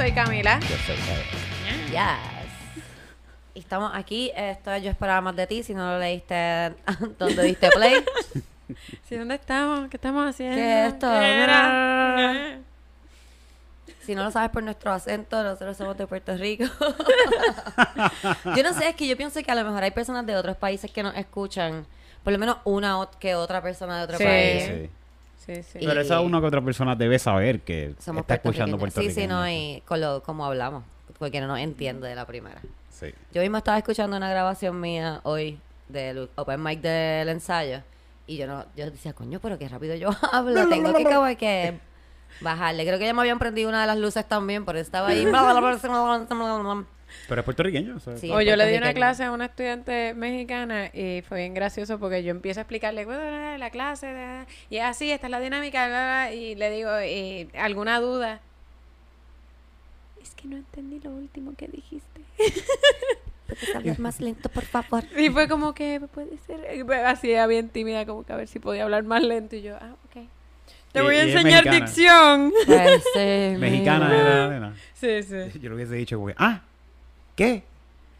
soy Camila. Yo soy Eric. Yes. Y estamos aquí. Esto yo esperaba más de ti. Si no lo leíste donde diste play. Sí, ¿dónde estamos? ¿Qué estamos haciendo? ¿Qué es esto? ¿Qué era? Si no lo sabes por nuestro acento, nosotros somos de Puerto Rico. yo no sé, es que yo pienso que a lo mejor hay personas de otros países que nos escuchan. Por lo menos una que otra persona de otro Sí. país. Sí. Sí, sí. Y- Pero esa una que otra persona debe saber que Somos está escuchando puertorriqueños. Sí, sí, no, y con lo, como hablamos. Porque no nos entiende de la primera. Sí. Yo misma estaba escuchando una grabación mía hoy del open mic del ensayo y yo no yo decía, coño, pero qué rápido yo hablo, tengo que como que bajarle. Creo que ya me habían prendido una de las luces también, por eso estaba ahí. Pero es puertorriqueño. o sea, Sí. O yo le di una clase a una estudiante mexicana y fue bien gracioso porque yo empiezo a explicarle "Bueno, la clase de- y es así, esta es la dinámica bla, bla", y le digo eh, alguna duda. Es que no entendí lo último que dijiste. Puedes hablar más lento, por favor. Y fue como que puede ser así ella bien tímida como que a ver si podía hablar más lento y yo, ah, ok. Te Y- voy a enseñar mexicana. dicción. Pues, sí, Mexicana era. Sí, sí. Yo lo hubiese dicho que, ah, ¿qué?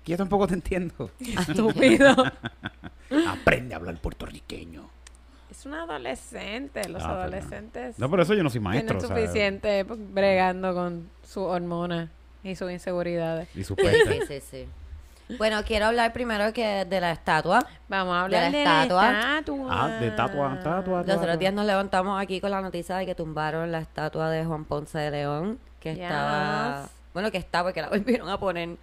Que yo tampoco te entiendo. Estúpido. Aprende a hablar puertorriqueño. es un adolescente, los Ah, adolescentes. No, por eso yo no soy maestro. Tienen o sea, suficiente bregando con sus hormonas y sus inseguridades. Y su Sí, puente. sí, sí. Bueno, quiero hablar primero que de la estatua. Vamos a De hablar la de la estatua. estatua. Ah, de tatua, tatua, Los otros días nos levantamos aquí con la noticia de que tumbaron la estatua de Juan Ponce de León, que Yes. estaba, bueno, que está porque la volvieron a poner,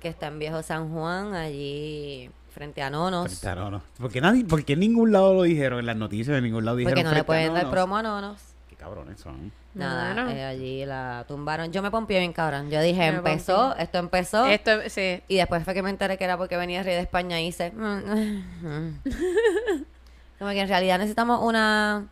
que está en Viejo San Juan, allí frente a Nonos, Frente a Nonos. Porque nadie, porque en ningún lado lo dijeron, en las noticias de ningún lado dijeron. porque no le pueden dar promo a Nonos. Qué cabrones son. Nada, Bueno. eh, allí la tumbaron. Yo me pompié bien cabrón. Yo dije, Me empezó, pompié. esto empezó. Esto, sí. Y después fue que me enteré que era porque venía el rey de España y hice. "Mm, Como que en realidad necesitamos una.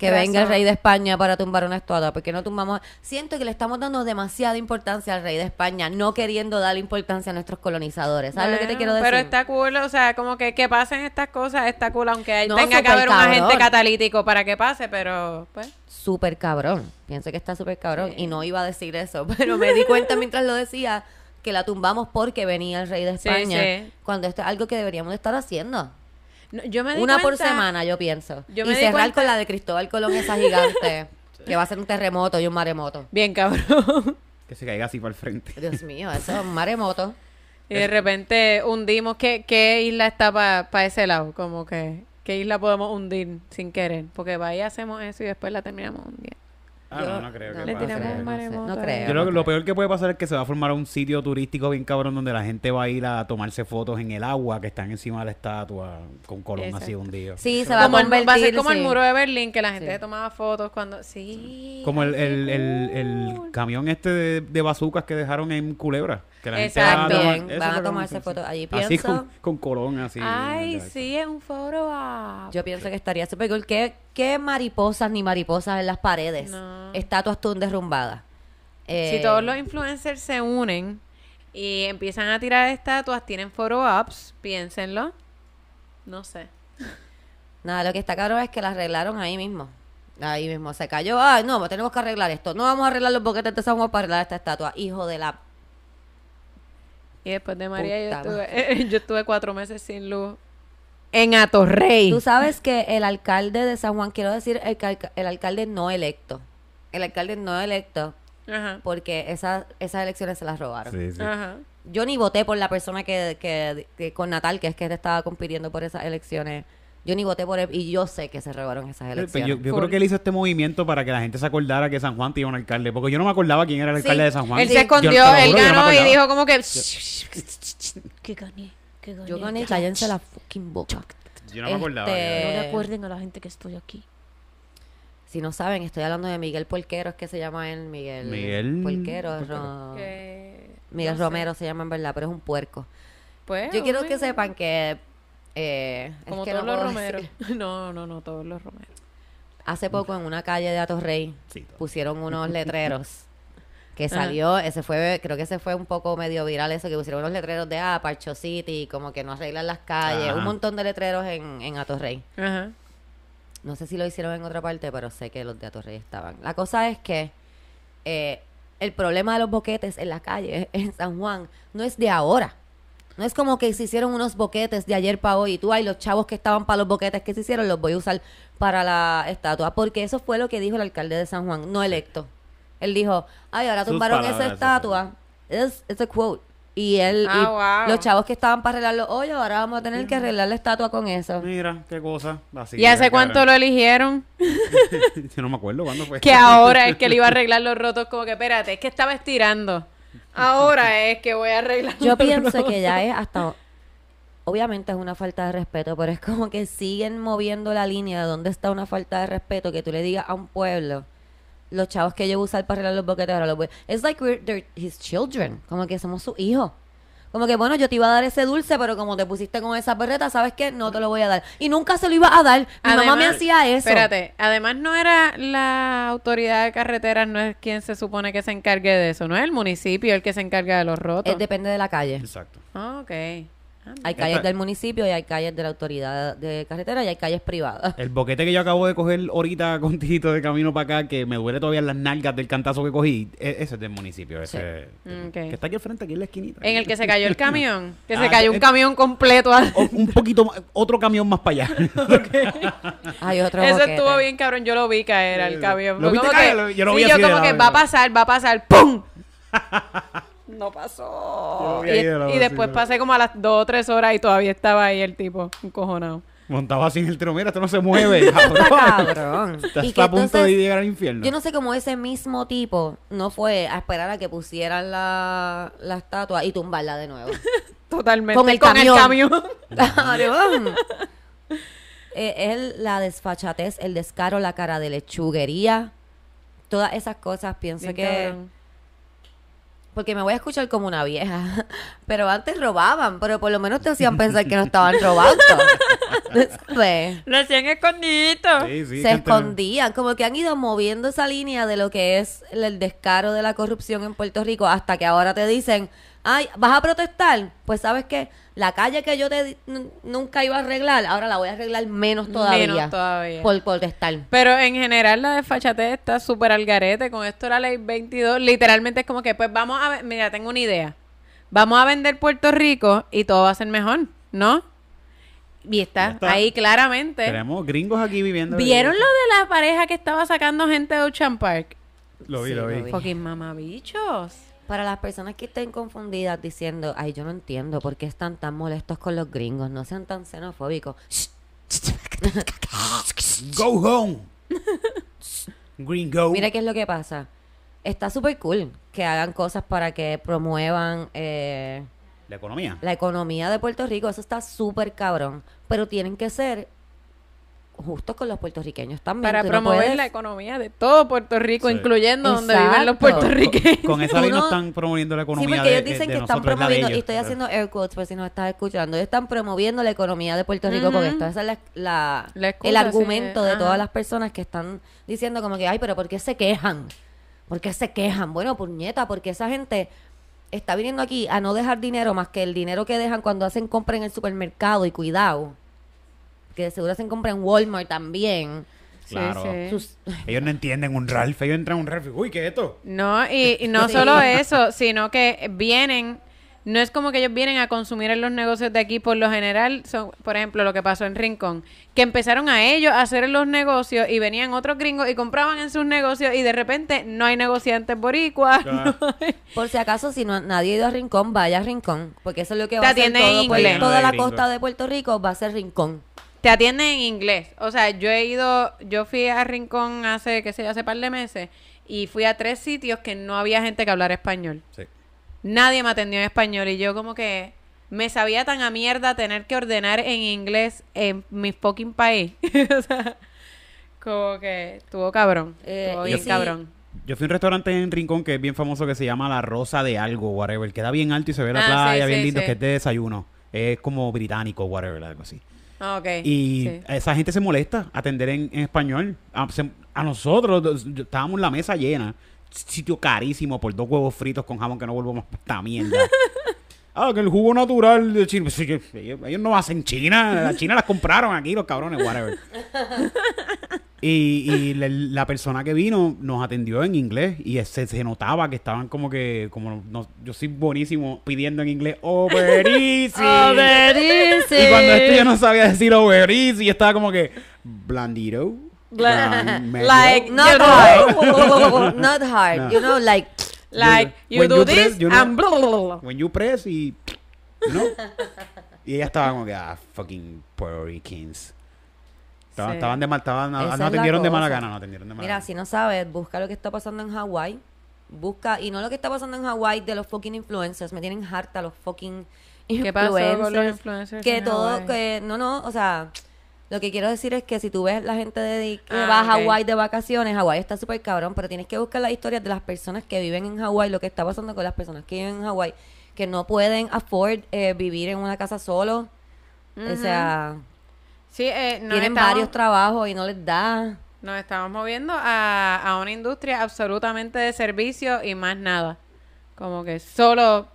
Que venga el rey de España para tumbar una estatua. Porque no tumbamos. Siento que le estamos dando demasiada importancia al rey de España, no queriendo darle importancia a nuestros colonizadores. ¿Sabes lo que te quiero decir? Pero está cool, o sea, como que que pasen estas cosas, está cool, aunque No, tenga que haber un agente catalítico para que pase, pero pues. Súper cabrón. Pienso que está súper cabrón. Y no iba a decir eso. Pero me di cuenta mientras lo decía que la tumbamos porque venía el rey de Sí, España. sí. Cuando esto es algo que deberíamos de estar haciendo. No, yo me di Una por semana, yo pienso. Yo y me di cerrar cuenta- con la de Cristóbal Colón, esa gigante, que va a ser un terremoto y un maremoto. Bien cabrón. Que se caiga así para el frente. Dios mío, eso es un maremoto. y de repente hundimos. ¿Qué, qué isla está para ese lado? Como que. ¿Qué isla podemos hundir sin querer? Porque vaya hacemos eso y después la terminamos hundiendo. Ah, Yo- no, no creo no, que Le pase. tiramos un no sé, no creo. Yo creo que lo peor que puede pasar es que se va a formar un sitio turístico bien cabrón donde la gente va a ir a tomarse fotos en el agua que están encima de la estatua con Colón así Exacto. hundido. Sí, se va a Como convertir. va a ser como el muro de Berlín, que la gente Sí. tomaba fotos cuando... Sí. Como el, así el, el, camión este de, de bazucas que dejaron en Culebra. Que la gente Exacto. va a tomar- van a tomarse fotos allí. Así Pienso- con, con Colón así. Ay, sí, es un foro. Yo pienso que estaría súper cool. ¿Qué, ¿Qué mariposas ni mariposas en las paredes? No. Estatuas tú derrumbadas. Eh, Si todos los influencers se unen y empiezan a tirar estatuas, tienen photo ops, piénsenlo. No sé. Nada, lo que está cabrón es que la arreglaron ahí mismo. Ahí mismo se cayó. Ay, no, tenemos que arreglar esto. No vamos a arreglar los boquetes San Juan para arreglar esta estatua. Hijo de la. Y después de María yo estuve, yo estuve cuatro meses sin luz en Atorrey. Tú sabes que el alcalde de San Juan, quiero decir, el, el alcalde no electo. El alcalde no electo, Ajá. porque esas esas elecciones se las robaron. Sí, sí. Ajá. Yo ni voté por la persona que, que, que con Natal, que es que estaba compitiendo por esas elecciones. Yo ni voté por él y yo sé que se robaron esas Pero elecciones. yo, creo que él hizo este movimiento para que la gente se acordara que San Juan tenía un alcalde. Porque yo no me acordaba quién era el Sí. alcalde de San Juan. Él Sí. se escondió, él juro, yo no me ganó y dijo como que... Que gané, que gané. Yo gané, cállense la fucking boca. Yo no me acordaba. Este- No le acuerden a la gente que estoy aquí. Si no saben, estoy hablando de Miguel Porquero, es que se llama él Miguel. Miguel Porquero. Porquero. Ro- que- Miguel no sé. Romero se llama en verdad, pero es un puerco. Pues, Yo quiero que sepan que. eh, es Como que todos no los romeros. decir. No, no, no, todos los romeros. Hace poco en una calle de Atorrey Sí, pusieron unos letreros que salió, ese fue, creo que ese fue un poco medio viral eso, que pusieron unos letreros de ah, Parcho City, como que no arreglan las calles, Ajá. un montón de letreros en, en Atorrey. Ajá. No sé si lo hicieron en otra parte, pero sé que los de Atorrey estaban. La cosa es que eh, el problema de los boquetes en la calle en San Juan no es de ahora. No es como que se hicieron unos boquetes de ayer para hoy y tú, ay, los chavos que estaban para los boquetes que se hicieron los voy a usar para la estatua. Porque eso fue lo que dijo el alcalde de San Juan, no electo. Él dijo, ay, ahora tumbaron esa estatua. Es it's a quote. Y él, Ah, y wow. los chavos que estaban para arreglar los hoyos, ahora vamos a tener que arreglar la estatua con eso. Mira, qué cosa. Así, ¿Y hace cuánto cara. lo eligieron? Yo no me acuerdo cuándo fue. Que ahora es que le iba a arreglar los rotos, como que espérate, es que estaba estirando. Ahora es que voy a arreglar. Yo los pienso rotos. que ya es hasta. Obviamente es una falta de respeto, pero es como que siguen moviendo la línea de dónde está una falta de respeto que tú le digas a un pueblo. Los chavos que yo voy a usar para arreglar los boquetes ahora los voy. Es like we're they're his children. Como que somos sus hijos. Como que bueno, yo te iba a dar ese dulce, pero como te pusiste con esa perreta, ¿sabes qué? No te lo voy a dar. Y nunca se lo iba a dar. Mi mamá me hacía eso. Espérate, además no era la autoridad de carreteras, no es quien se supone que se encargue de eso, no es el municipio el que se encarga de los rotos. Eh, depende de la calle. Exacto. Ah, ok. Ah, Hay calles Esta- del municipio y hay calles de la autoridad de carretera y hay calles privadas. El boquete que yo acabo de coger ahorita con Tito de camino para acá, que me duele todavía las nalgas del cantazo que cogí, e- ese es del municipio. Ese, Ok. Que está aquí al frente, aquí en la esquinita. En el que se cayó el camión, que se Ah, cayó un camión completo. O- un poquito más, otro camión más para allá. Hay otro Eso boquete. estuvo bien cabrón, yo lo vi caer al camión. ¿Lo viste como caer? que- Yo lo sí, vi yo así como que va a pasar, va a pasar, ¡pum! No pasó. Y, después pasé como a las dos o tres horas y todavía estaba ahí el tipo, encojonado. Montaba en el tiro. Mira, esto no se mueve. Está cabrón. Y que a punto entonces- de llegar al infierno. Yo no sé cómo ese mismo tipo no fue a esperar a que pusieran la, la estatua y tumbarla de nuevo. Totalmente. Con el camión. camión. Cabrón. Eh, es la desfachatez, el descaro, la cara de lechuguería. Todas esas cosas pienso Bien que... cabrón. Porque me voy a escuchar como una vieja. Pero antes robaban, pero por lo menos te hacían pensar que no estaban robando. ¿Sabes? Lo hacían escondidito. Sí, sí, se escondían, como que han ido moviendo esa línea de lo que es el, el descaro de la corrupción en Puerto Rico hasta que ahora te dicen, ay, ¿vas a protestar? Pues sabes que la calle que yo te nunca iba a arreglar, ahora la voy a arreglar menos todavía. Menos todavía. Por protestar. Pero en general la desfachatez está súper al garete. Con esto la ley 22, literalmente es como que, pues vamos a ver, mira, tengo una idea. Vamos a vender Puerto Rico y todo va a ser mejor, ¿no? Y está, ahí claramente. Tenemos gringos aquí viviendo. ¿Vieron lo de la pareja que estaba sacando gente de Ocean Park? Lo vi, Sí, lo vi. lo vi. Fucking mamabichos. Para las personas que estén confundidas diciendo, ay, yo no entiendo por qué están tan molestos con los gringos, no sean tan xenofóbicos. Shh, Go home. Gringo. Mira qué es lo que pasa. Está súper cool que hagan cosas para que promuevan eh, La economía. la economía de Puerto Rico. Eso está súper cabrón. Pero tienen que ser justos con los puertorriqueños también. Para no promover puedes- la economía de todo Puerto Rico, Sí. incluyendo donde viven los puertorriqueños. Con esa Tú ley no no- están promoviendo la Sí, economía porque de, ellos dicen de que están y estoy haciendo air quotes por si nos estás escuchando, ellos están promoviendo la economía de Puerto Rico con esto. Esa es la, la- La excusa, el sí, argumento de ajá. todas las personas que están diciendo como que, ay, pero ¿por qué se quejan? ¿Por qué se quejan? Bueno, puñeta, porque esa gente está viniendo aquí a no dejar dinero más que el dinero que dejan cuando hacen compra en el supermercado y cuidado. Que de seguro hacen compra en Walmart también. Claro. sí. Sus- Ellos no entienden un Ralph. Ellos entran a un Ralph y, uy, ¿qué es esto? No, y, y no Sí. solo eso, sino que vienen, no es como que ellos vienen a consumir en los negocios de aquí, por lo general, son, por ejemplo, lo que pasó en Rincón, que empezaron a ellos a hacer los negocios y venían otros gringos y compraban en sus negocios y de repente no hay negociantes boricuas. Ah. no hay- Por si acaso, si no, nadie ha ido a Rincón, vaya a Rincón. Porque eso es lo que Te va a hacer todo, pues, toda la Gringo. costa de Puerto Rico va a ser Rincón. Te atienden en inglés. O sea, yo he ido, yo fui a Rincón hace, qué sé yo, hace par de meses y fui a tres sitios que no había gente que hablara español. Sí. Nadie me atendió en español y yo como que me sabía tan a mierda tener que ordenar en inglés en mi fucking país. o sea, como que estuvo cabrón. Eh, estuvo bien sí. cabrón. Yo fui a un restaurante en Rincón que es bien famoso que se llama La Rosa de Algo, whatever. Queda bien alto y se ve la Ah, playa, sí, bien sí, lindo, sí. que es de desayuno. Es como británico, whatever, algo así. Ah, ok. Y sí. esa gente se molesta atender en, en español. A, se- a nosotros, estábamos en la mesa llena. Sitio carísimo por dos huevos fritos con jamón que no vuelvo más esta mierda. ah, que el jugo natural de China. Pues, ellos no hacen China. La China las compraron aquí, los cabrones, whatever. Y, y la, la persona que vino nos atendió en inglés y se, se notaba que estaban como que, como no, yo soy buenísimo pidiendo en inglés, over easy. Over easy. Y cuando esto yo no sabía decir over easy, estaba como que, blandito. blan- medio". Like, not hard. not hard. No. You know, like, Like, you do you this press, you know- and blah, blah, blah, blah. When you press y, you know. y ella estaba como que, ah, fucking Puerto Ricans. Estaban, Sí. estaban de mal, estaban, no la atendieron de mala gana, no atendieron de mala Mira, gana. si no sabes, busca lo que está pasando en Hawái. Busca, y no lo que está pasando en Hawái de los fucking influencers. Me tienen harta los fucking ¿Qué pasó con los influencers. influencers Que en todo, que, no, no, o sea, lo que quiero decir es que si tú ves la gente de, que Ah, va a. Hawái de vacaciones, Hawái está súper cabrón, pero tienes que buscar las historias de las personas que viven en Hawái, lo que está pasando con las personas que viven en Hawái, que no pueden afford eh, vivir en una casa solo. O sea, Sí, eh, tienen estamos- varios trabajos y no les da. Nos estamos moviendo a, a una industria absolutamente de servicio y más nada. Como que solo,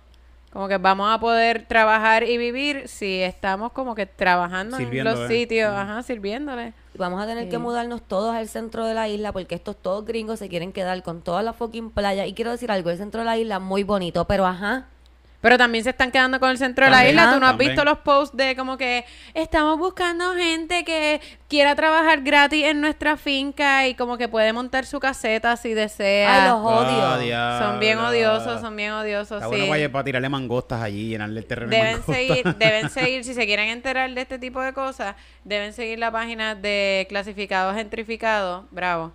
como que vamos a poder trabajar y vivir si estamos como que trabajando en los sitios, ajá, sirviéndole. Y Vamos a tener Sí. que mudarnos todos al centro de la isla porque estos todos gringos se quieren quedar con toda la fucking playa. Y quiero decir algo, el centro de la isla muy bonito, pero ajá. Pero también se están quedando con el centro de la isla. Tú no has visto los posts de como que estamos buscando gente que quiera trabajar gratis en nuestra finca y como que puede montar su caseta si desea. Ay, los odio. Ah, son bien odiosos, son bien odiosos. Está sí. bueno para, para tirarle mangostas allí y llenarle el terreno de Deben seguir, deben seguir, si se quieren enterar de este tipo de cosas, deben seguir la página de clasificados gentrificados. Bravo.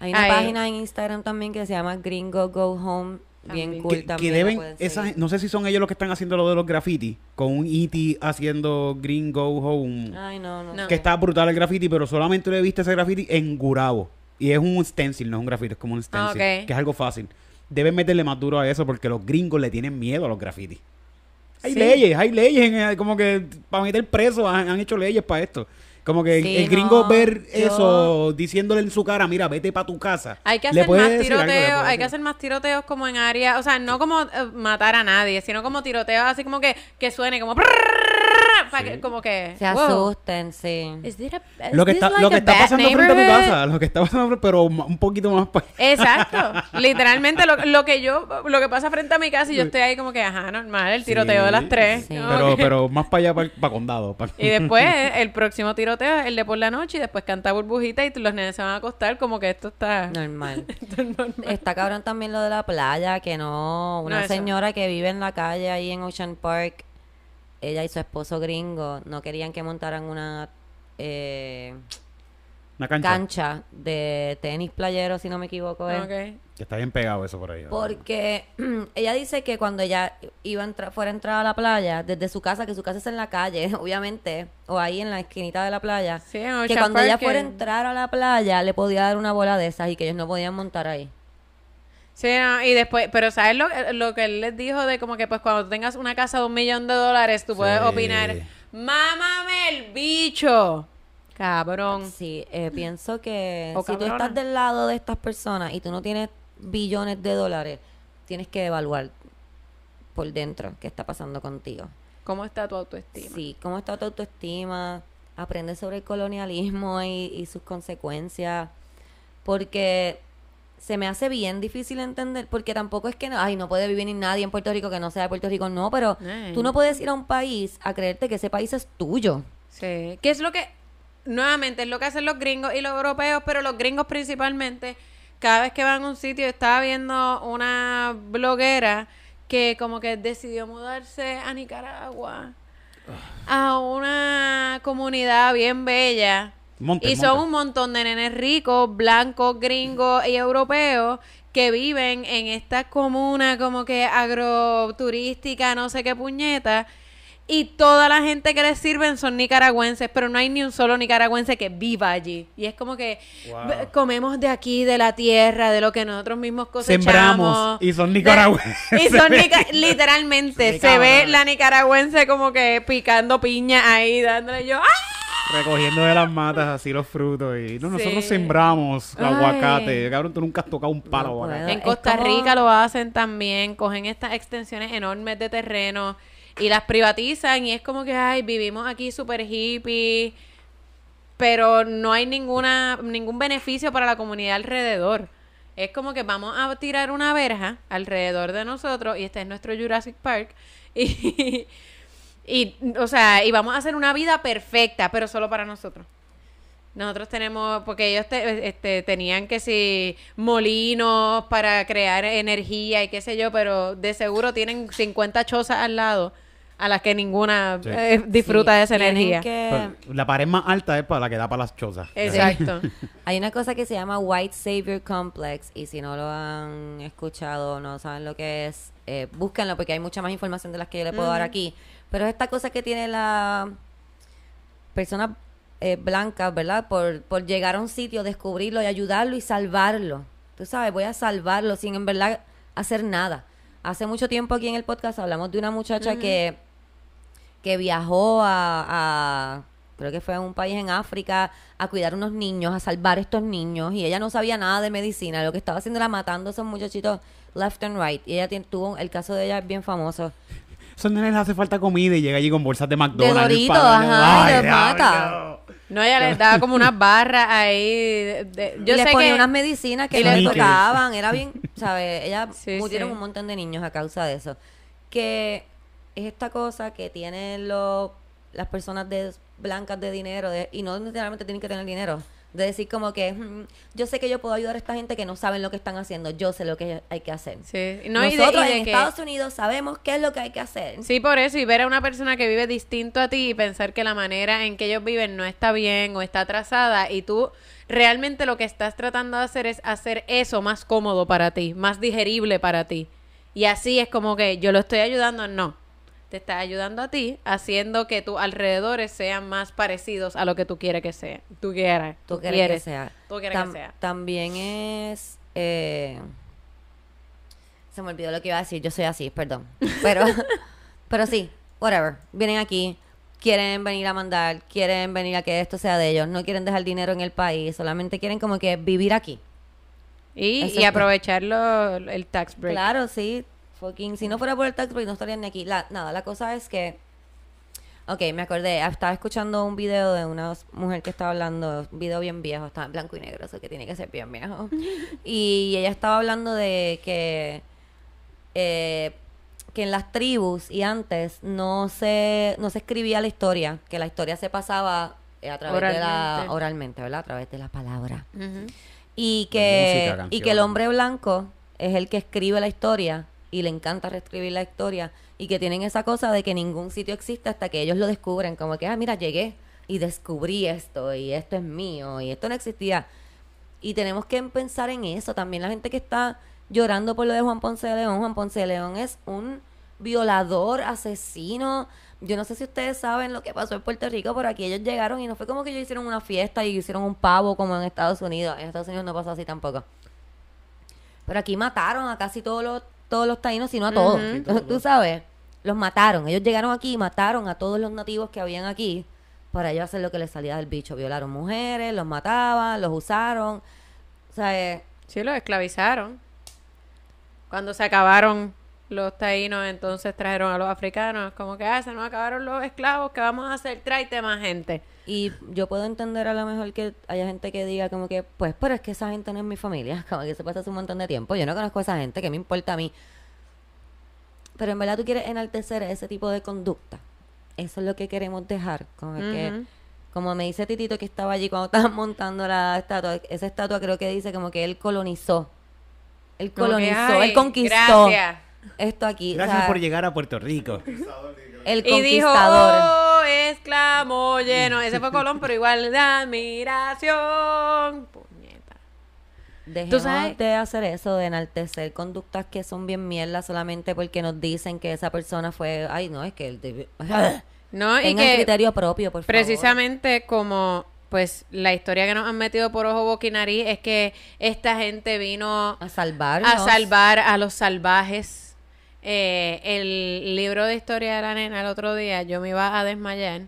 Hay una página en Instagram también que se llama Gringo Go Home. Bien cool que, también. que la deben, pueden esa, seguir. no sé si son ellos los que están haciendo lo de los graffiti, con un E.T. haciendo Green Go Home. Ay, no, no. No. Que está brutal el graffiti, pero solamente lo he visto ese graffiti en Gurabo. Y es un stencil, no es un graffiti, es como un stencil. ok. Que es algo fácil. Deben meterle más duro a eso porque los gringos le tienen miedo a los grafitis. Hay Sí. leyes, hay leyes, en- como que para meter presos han, han hecho leyes para esto. Como que Sí, el gringo no, ver yo- eso, diciéndole en su cara, mira, vete para tu casa. Hay que hacer más tiroteos, hay que hacer más tiroteos como en áreas, o sea, no como eh, matar a nadie, sino como tiroteos así como que, que suene como para que, como que Se wow. asusten, sí. A- Lo que está, lo que está pasando frente a tu casa, lo que está pasando, pero un poquito más para Exacto, literalmente lo, lo que yo, lo que pasa frente a mi casa y yo estoy ahí como que, ajá, normal, el tiroteo de las tres. Sí. Pero, que- pero más para allá, para, para condado. para- Y después el próximo tiroteo es el de por la noche y después canta burbujita y los nenes se van a acostar como que esto está... Normal. esto es normal. Está cabrón también lo de la playa, que no. Una No, señora que vive en la calle ahí en Ocean Park, ella y su esposo gringo no querían que montaran una eh, Una cancha. cancha de tenis playero, si no me equivoco. Ok. Que está bien pegado eso por ahí. Porque ella dice que cuando ella iba a entrar, fuera a entrar a la playa, desde su casa, que su casa es en la calle, obviamente, o ahí en la esquinita de la playa, Sí, que cuando ella fuera a entrar a la playa, le podía dar una bola de esas y que ellos no podían montar ahí. Sí, no, y después, pero ¿sabes lo, lo que él les dijo de como que pues cuando tú tengas una casa de un millón de dólares, tú puedes Sí. opinar, mámame el bicho, cabrón. Sí, eh, pienso que O si tú cabrona. estás del lado de estas personas y tú no tienes billones de dólares, tienes que evaluar por dentro qué está pasando contigo. ¿Cómo está tu autoestima? Sí, cómo está tu autoestima, aprende sobre el colonialismo y, y sus consecuencias, porque se me hace bien difícil entender, porque tampoco es que, ay, no puede vivir ni nadie en Puerto Rico que no sea de Puerto Rico, no, pero Ay. tú no puedes ir a un país a creerte que ese país es tuyo. Sí. ¿Qué es lo que, nuevamente, es lo que hacen los gringos y los europeos, pero los gringos principalmente, cada vez que van a un sitio, estaba viendo una bloguera que como que decidió mudarse a Nicaragua, a una comunidad bien bella. Y son un montón de nenes ricos, blancos, gringos y europeos que viven en esta comuna como que agroturística, no sé qué puñeta. Y toda la gente que les sirven son nicaragüenses, pero no hay ni un solo nicaragüense que viva allí. Y es como que Wow. "Ve- comemos de aquí, de la tierra, de lo que nosotros mismos cosechamos. Sembramos y son nicaragüenses. Y son nica- literalmente, se ve la nicaragüense como que picando piña ahí, dándole yo, ¡ah! Recogiendo de las matas así los frutos. Y no, nosotros Sí. sembramos Ay. aguacate. Cabrón, tú nunca has tocado un palo de No aguacate. puedo. En es Costa como- Rica lo hacen también, cogen estas extensiones enormes de terreno y las privatizan y es como que, ay, vivimos aquí súper hippie. pero no hay ninguna ningún beneficio para la comunidad alrededor. Es como que vamos a tirar una verja alrededor de nosotros y este es nuestro Jurassic Park y, y o sea, y vamos a hacer una vida perfecta, pero solo para nosotros. Nosotros tenemos, porque ellos te- este, tenían que si molinos para crear energía y qué sé yo, pero de seguro tienen 50 chozas al lado a las que ninguna Sí. eh, disfruta Sí, de esa tienen energía. que- la pared más alta es para la que da para las chozas. Exacto. Hay una cosa que se llama White Savior Complex y si no lo han escuchado, no saben lo que es, eh, búsquenlo porque hay mucha más información de las que yo le puedo dar aquí. Pero es esta cosa que tiene la persona eh, blanca, ¿verdad? Por, por llegar a un sitio, descubrirlo y ayudarlo y salvarlo. Tú sabes, voy a salvarlo sin en verdad hacer nada. Hace mucho tiempo aquí en el podcast hablamos de una muchacha que que viajó a, a- creo que fue a un país en África a cuidar unos niños, a salvar estos niños y ella no sabía nada de medicina, lo que estaba haciendo era matando a esos muchachitos left and right y ella tuvo el caso de ella es bien famoso. Esos nenes les hace falta comida y llega allí con bolsas de McDonald's. Doritos, ajá, y Ay, los diablo. mata. No, ella les daba como unas barras ahí. de- de- yo y les sé ponía que unas medicinas que y no les- le tocaban, era bien, ¿sabes? Ella Sí, murieron sí. un montón de niños a causa de eso. Que es esta cosa que tienen los, las personas de, blancas de dinero de- y no necesariamente tienen que tener dinero. De decir como que "Mm, yo sé que yo puedo ayudar a esta gente que no saben lo que están haciendo, yo sé lo que hay que hacer. Sí, no, y de- Nosotros y de en que- Estados Unidos sabemos qué es lo que hay que hacer. Sí, por eso, y ver a una persona que vive distinto a ti y pensar que la manera en que ellos viven no está bien o está atrasada y tú realmente lo que estás tratando de hacer es hacer eso más cómodo para ti, más digerible para ti. Y así es como que yo lo estoy ayudando, no. Te está ayudando a ti haciendo que tus alrededores sean más parecidos a lo que tú quieres que sea. Tú quieras. Tú quieres que sea. Tú quieres Tam- que sea. También es. eh, se me olvidó lo que iba a decir. Yo soy así, perdón. Pero, pero sí, whatever. Vienen aquí, quieren venir a mandar, quieren venir a que esto sea de ellos, no quieren dejar dinero en el país, solamente quieren como que vivir aquí. Y, y Exacto. aprovecharlo el tax break. Claro, sí. Fucking, si no fuera por el tax break, no estarían ni aquí. La, nada, la cosa es que. Ok, me acordé. Estaba escuchando un video de una mujer que estaba hablando. Un video bien viejo, estaba en blanco y negro, eso que tiene que ser bien viejo. y ella estaba hablando de que. eh, que en las tribus y antes no se, no se escribía la historia, que la historia se pasaba eh, a través de la. Oralmente. oralmente, ¿verdad? A través de la palabra. Ujú. Y que, música, y que el hombre blanco es el que escribe la historia y le encanta reescribir la historia y que tienen esa cosa de que ningún sitio existe hasta que ellos lo descubren, como que, ah, mira, llegué y descubrí esto y esto es mío y esto no existía. Y tenemos que pensar en eso también. La gente que está llorando por lo de Juan Ponce de León, Juan Ponce de León es un violador, asesino. Yo no sé si ustedes saben lo que pasó en Puerto Rico, pero aquí ellos llegaron y no fue como que ellos hicieron una fiesta y hicieron un pavo como en Estados Unidos. En Estados Unidos no pasó así tampoco. Pero aquí mataron a casi todos los, todos los taínos, si no a todos. Tú sabes, los mataron. Ellos llegaron aquí y mataron a todos los nativos que habían aquí para ellos hacer lo que les salía del bicho. Violaron mujeres, los mataban, los usaron. O sea, eh, Sí, los esclavizaron. Cuando se acabaron los taínos, entonces trajeron a los africanos. Como que, ah, se nos acabaron los esclavos, ¿qué vamos a hacer? Tráete más gente. Y yo puedo entender a lo mejor que haya gente que diga como que, pues, pero es que esa gente no es mi familia. Como que se pasa hace un montón de tiempo. Yo no conozco a esa gente, ¿qué me importa a mí? Pero en verdad tú quieres enaltecer ese tipo de conducta. Eso es lo que queremos dejar. Como que, como me dice Titito que estaba allí cuando estaban montando la estatua, esa estatua creo que dice como que él colonizó. Él que, colonizó, ay, él conquistó Gracias. Esto aquí. o Gracias sea, por llegar a Puerto Rico. El Y dijo, conquistador. oh, exclamó lleno. Ese fue Colón, pero igual de admiración. Puñeta. Dejemos sabes- de hacer eso, de enaltecer conductas que son bien mierdas solamente porque nos dicen que esa persona fue... Ay, no, es que... El No, y que criterio propio, por favor. precisamente como pues la historia que nos han metido por ojo, boca y nariz es que esta gente vino A salvarnos. a salvar a los salvajes. Eh, el libro de historia de la nena el otro día, yo me iba a desmayar.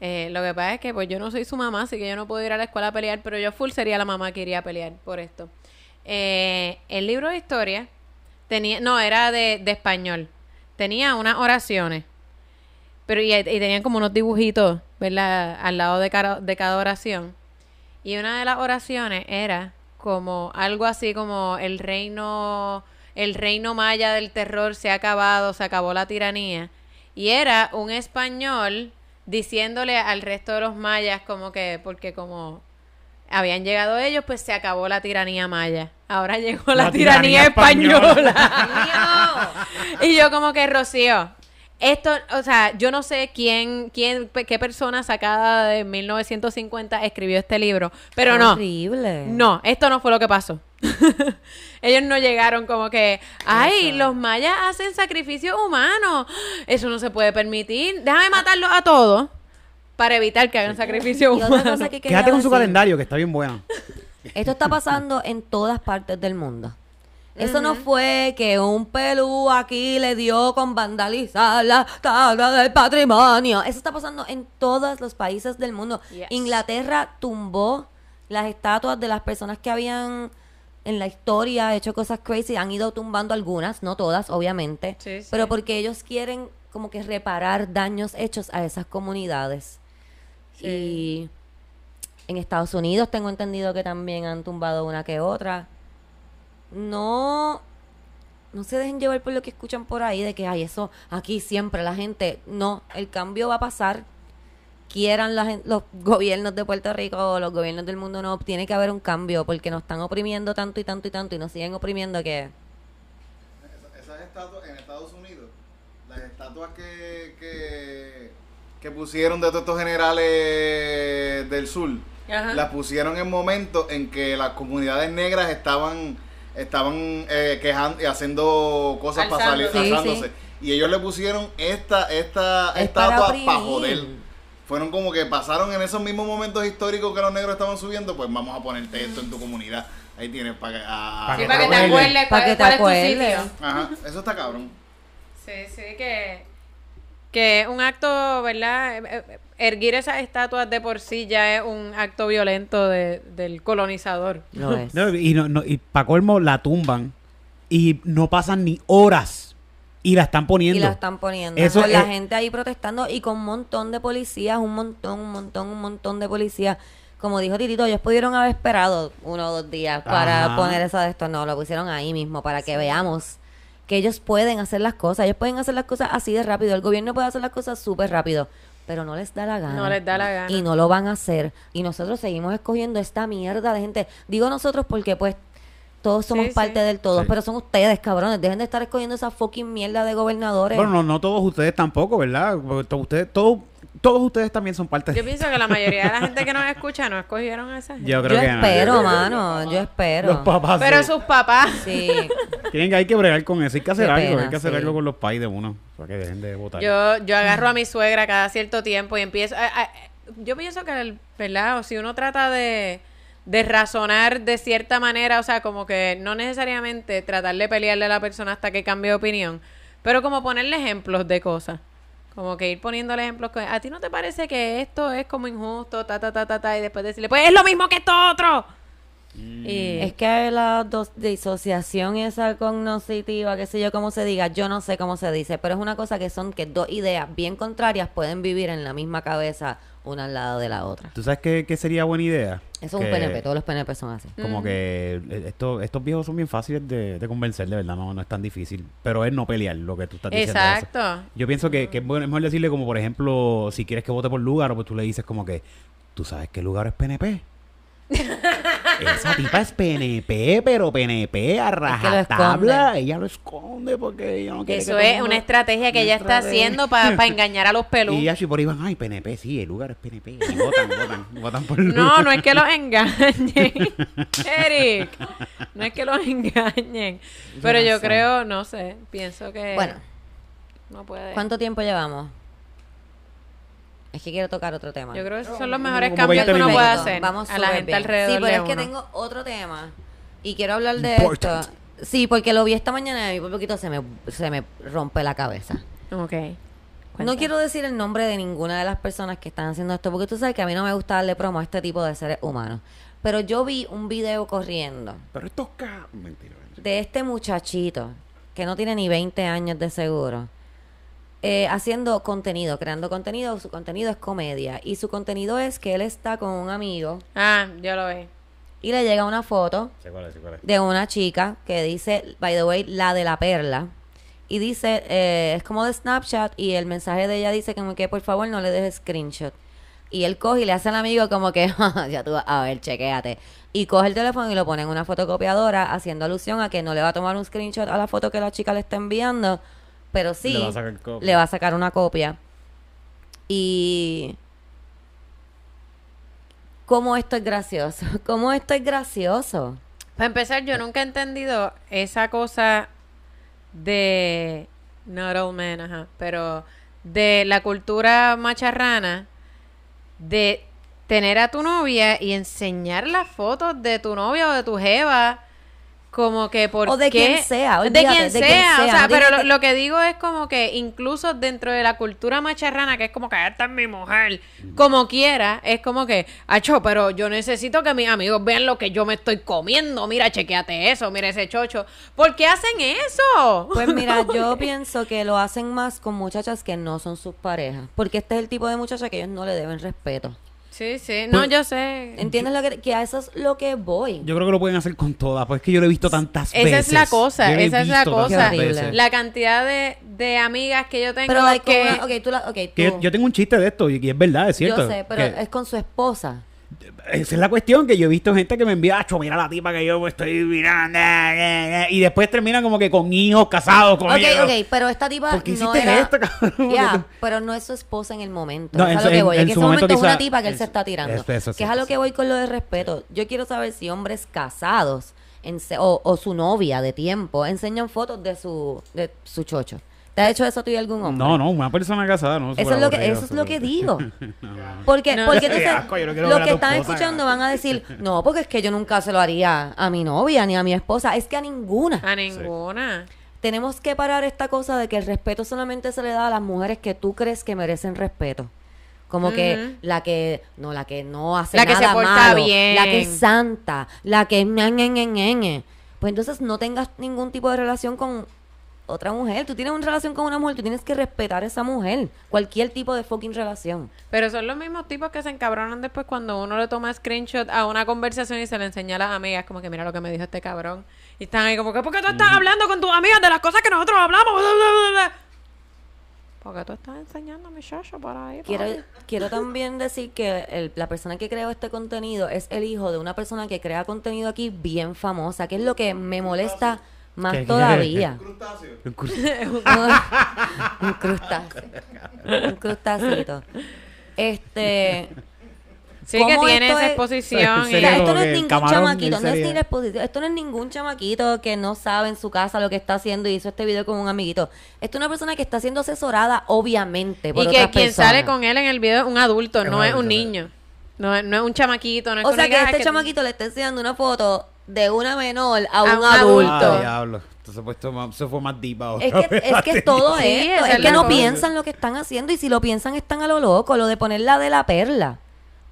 Eh, lo que pasa es que pues yo no soy su mamá, así que yo no puedo ir a la escuela a pelear, pero yo full sería la mamá que iría a pelear por esto. Eh, el libro de historia tenía, no, era de, de español. Tenía unas oraciones, pero y, y tenían como unos dibujitos ¿verdad? Al lado de cada, de cada oración. Y una de las oraciones era como algo así como el reino, el reino maya del terror se ha acabado, se acabó la tiranía. Y era un español diciéndole al resto de los mayas como que, porque como habían llegado ellos, pues se acabó la tiranía maya. Ahora llegó la, La tiranía, tiranía española. española. y yo como que, Rocío, esto, o sea, yo no sé quién, quién, qué persona sacada de 1950 escribió este libro, pero no. Horrible. No, esto no fue lo que pasó. Ellos no llegaron como que, ay, los mayas hacen sacrificios humanos. Eso no se puede permitir. Déjame matarlos a todos para evitar que hagan Y humanos. cosa que Quédate con su decir, calendario, que está bien buena. Esto está pasando en todas partes del mundo. Eso no fue que un pelú aquí le dio con vandalizar la tabla del patrimonio. Eso está pasando en todos los países del mundo. Yes. Inglaterra tumbó las estatuas de las personas que habían en la historia hecho cosas crazy. Han ido tumbando algunas, no todas, obviamente. Sí, sí. Pero porque ellos quieren como que reparar daños hechos a esas comunidades. Y en Estados Unidos tengo entendido que también han tumbado una que otra. No, no se dejen llevar por lo que escuchan por ahí de que hay eso aquí siempre la gente. No, el cambio va a pasar. Quieran los gobiernos de Puerto Rico o los gobiernos del mundo, no, tiene que haber un cambio porque nos están oprimiendo tanto y tanto y tanto y nos siguen oprimiendo que Esa- Esas estatuas en Estados Unidos, las estatuas que, que, que pusieron de todos estos generales del sur, Ajá. las pusieron en momentos en que las comunidades negras estaban estaban eh, quejando y haciendo cosas para salir. Sí, sí. Y ellos le pusieron esta, esta Es estatua para joder. Fueron como que pasaron en esos mismos momentos históricos que los negros estaban subiendo, pues vamos a ponerte esto en tu comunidad. Ahí tienes para que, a- Pa' Sí, que para que te te acuerdes Para cuál, que te cuál es tu acuerdes. sitio. Ajá, eso está cabrón. Sí, sí, que, que un acto, ¿verdad? Eh, eh, Erguir esas estatuas de por sí ya es un acto violento de- del colonizador. no es. No, y, no, no, y para colmo la tumban y no pasan ni horas y la están poniendo. Y la están poniendo. Eso con la gente ahí protestando y con un montón de policías, un montón, un montón, un montón de policías. Como dijo Titito, ellos pudieron haber esperado uno o dos días para Ajá. poner esa de esto. No, lo pusieron ahí mismo para que veamos que ellos pueden hacer las cosas. Ellos pueden hacer las cosas así de rápido. El gobierno puede hacer las cosas súper rápido. Pero no les da la gana. No les da la gana. Y no lo van a hacer. Y nosotros seguimos escogiendo esta mierda de gente. Digo nosotros porque pues todos somos Sí, parte sí. del todo. Sí. Pero son ustedes, cabrones. Dejen de estar escogiendo esa fucking mierda de gobernadores. Bueno, no, no todos ustedes tampoco, ¿verdad? Porque to- ustedes, todos, todos ustedes también son parte Yo de... pienso que la mayoría de la gente que nos escucha no escogieron a esa gente. Yo creo yo que no. espero, mano. Yo espero. Los papás Pero sí. sus papás. Sí. Tienen que, hay que bregar con eso. Hay que hacer Qué algo. pena, hay que hacer sí. algo con los pais de uno. Para que dejen de votar. Yo, yo agarro a mi suegra cada cierto tiempo y empiezo. a- a- yo pienso que, el- ¿verdad? O si uno trata de, de razonar de cierta manera, o sea, como que no necesariamente tratar de pelearle a la persona hasta que cambie de opinión, pero como ponerle ejemplos de cosas. Como que ir poniéndole ejemplos. que, ¿A ti no te parece que esto es como injusto? Ta, ta, ta, ta, ta, y después decirle, pues es lo mismo que esto otro. Y- Es que la dos- disociación esa cognitiva, qué sé yo cómo se diga, yo no sé cómo se dice, pero es una cosa que son que dos ideas bien contrarias pueden vivir en la misma cabeza una al lado de la otra. ¿Tú sabes qué, qué sería buena idea? Eso es Que- un PNP, todos los PNP son así. Como que eh, esto- estos viejos son bien fáciles de, de convencer, de verdad, no, no es tan difícil. Pero es no pelear lo que tú estás diciendo. eso. Exacto. Yo pienso que, que es bueno- es mejor decirle como, por ejemplo, si quieres que vote por lugar, pues tú le dices como que, ¿tú sabes qué lugar es PNP? Esa tipa es PNP, pero PNP a rajatabla. esconde. Ella lo esconde porque ella no quiere Eso que el es una estrategia que ella está haciendo para engañar a los pelú. Y así por ahí van, ay, PNP, sí, el lugar es PNP. Y votan, votan, votan por No, lugar. no es que los engañen. Eric, no es que los engañen. Pero no yo creo, no sé, pienso que Bueno, no puede. ¿cuánto tiempo llevamos? Es que quiero tocar otro tema. Yo creo que esos son los mejores Como cambios 20 que uno minutos. puede hacer Vamos a la súper gente bien. alrededor Sí, pero de es que uno. tengo otro tema y quiero hablar de Important. esto. Sí, porque lo vi esta mañana y a mí por poquito se me, se me rompe la cabeza. Ok. No Cuenta. quiero decir el nombre de ninguna de las personas que están haciendo esto, porque tú sabes que a mí no me gusta darle promo a este tipo de seres humanos. Pero yo vi un video corriendo Pero estos ca... Mentira. de este muchachito que no tiene ni 20 años de seguro, eh, haciendo contenido, creando contenido. Su contenido es comedia. Y su contenido es que él está con un amigo Ah, yo lo vi. y le llega una foto Sé cuál es, sé cuál es. de una chica que dice, by the way, la de la perla. Y dice, eh, es como de Snapchat y el mensaje de ella dice como que por favor no le dejes screenshot. Y él coge y le hace al amigo como que, ya tú, vas a ver, chequéate. Y coge el teléfono y lo pone en una fotocopiadora haciendo alusión a que no le va a tomar un screenshot a la foto que la chica le está enviando, pero sí Le va a sacar copia. le va a sacar una copia. Y... ¿Cómo esto es gracioso? ¿Cómo esto es gracioso? Para empezar, yo nunca he entendido esa cosa de. Not all men, ajá. Pero de la cultura macharrana de tener a tu novia y enseñar las fotos de tu novia o de tu jeva. Como que por O de qué- quien sea, de quien de sea, quien o sea, no pero lo, que- lo que digo es como que incluso dentro de la cultura macharrana, que es como que esta es mi mujer, como quiera, es como que, acho, pero yo necesito que mis amigos vean lo que yo me estoy comiendo, mira, chequeate eso, mira ese chocho. ¿Por qué hacen eso? Pues mira, yo pienso que lo hacen más con muchachas que no son sus parejas. Porque este es el tipo de muchacha que ellos no le deben respeto. Sí, sí, no, Pues, yo sé. ¿Entiendes lo que, que a eso es lo que voy? Yo creo que lo pueden hacer con todas, pues es que yo lo he visto tantas veces. Esa es la cosa, esa es la cosa. La cantidad de, de amigas que yo tengo Pero like, que... con una- ok, tú la, ok, Que tú- yo, yo tengo un chiste de esto y, y es verdad, es cierto. yo sé, pero que- es con su esposa. Esa es la cuestión, que yo he visto gente que me envía, acho, mira la tipa que yo estoy mirando, eh, eh", y después terminan como que con hijos casados con Ok, ok, pero esta tipa ¿Por qué no hiciste era... esto, cabrón? Ya, pero no es su esposa en el momento. No, es en a su- lo que en- voy. en Es que su ese momento momento es una tipa que él se está tirando. eso, eso sí, que es a lo que voy con lo de respeto. Yo quiero saber si hombres casados o, o su novia de tiempo enseñan fotos de su, de su chocho. ¿Te ha hecho eso a ti algún hombre? No, no, una persona casada no. Eso es lo que, eso es lo que digo. Porque, No, porque qué entonces, asco, no los que están escuchando van a decir, no, porque es que yo nunca se lo haría a mi novia ni a mi esposa. Es que a ninguna. A ninguna. Tenemos que parar esta cosa de que el respeto solamente se le da a las mujeres que tú crees que merecen respeto. Como que la que no la que no hace La que se porta malo, bien. la que es santa, la que ñe. Pues entonces no tengas ningún tipo de relación con otra mujer. Tú tienes una relación con una mujer, tú tienes que respetar a esa mujer. Cualquier tipo de fucking relación. Pero son los mismos tipos que se encabronan después cuando uno le toma screenshot a una conversación y se le enseña a las amigas, como que mira lo que me dijo este cabrón. Y están ahí como que, ¿por qué tú estás hablando con tus amigas de las cosas que nosotros hablamos? Bla, bla, bla, bla. Porque tú estás enseñando a mi chacho por ahí. Quiero, también decir que el- la persona que creó este contenido es el hijo de una persona que crea contenido aquí bien famosa, que es lo que me molesta más ¿Qué- qué- todavía. Crustáceo. un crustáceo. Un crustacito. Este. Sí que ¿cómo tiene esa es- exposición. Y- esto no es que ningún camarón chamaquito, no es ni la exposición, esto no es ningún chamaquito que no sabe en su casa lo que está haciendo y hizo este video con un amiguito. Esto es una persona que está siendo asesorada, obviamente, por Y que quien personas. sale con él en el video es un adulto, Es no un es un niño. No es, no es un chamaquito, no es O que sea que diga, "Ah, este chamaquito le está enseñando una foto de una menor a un, un adulto. adulto. Ah, diablo. Entonces, pues, se fue más deep ahora. Es que, es que todo Sí, esto. Es es que no cosa. piensan lo que están haciendo y si lo piensan están a lo loco. Lo de poner la de la perla.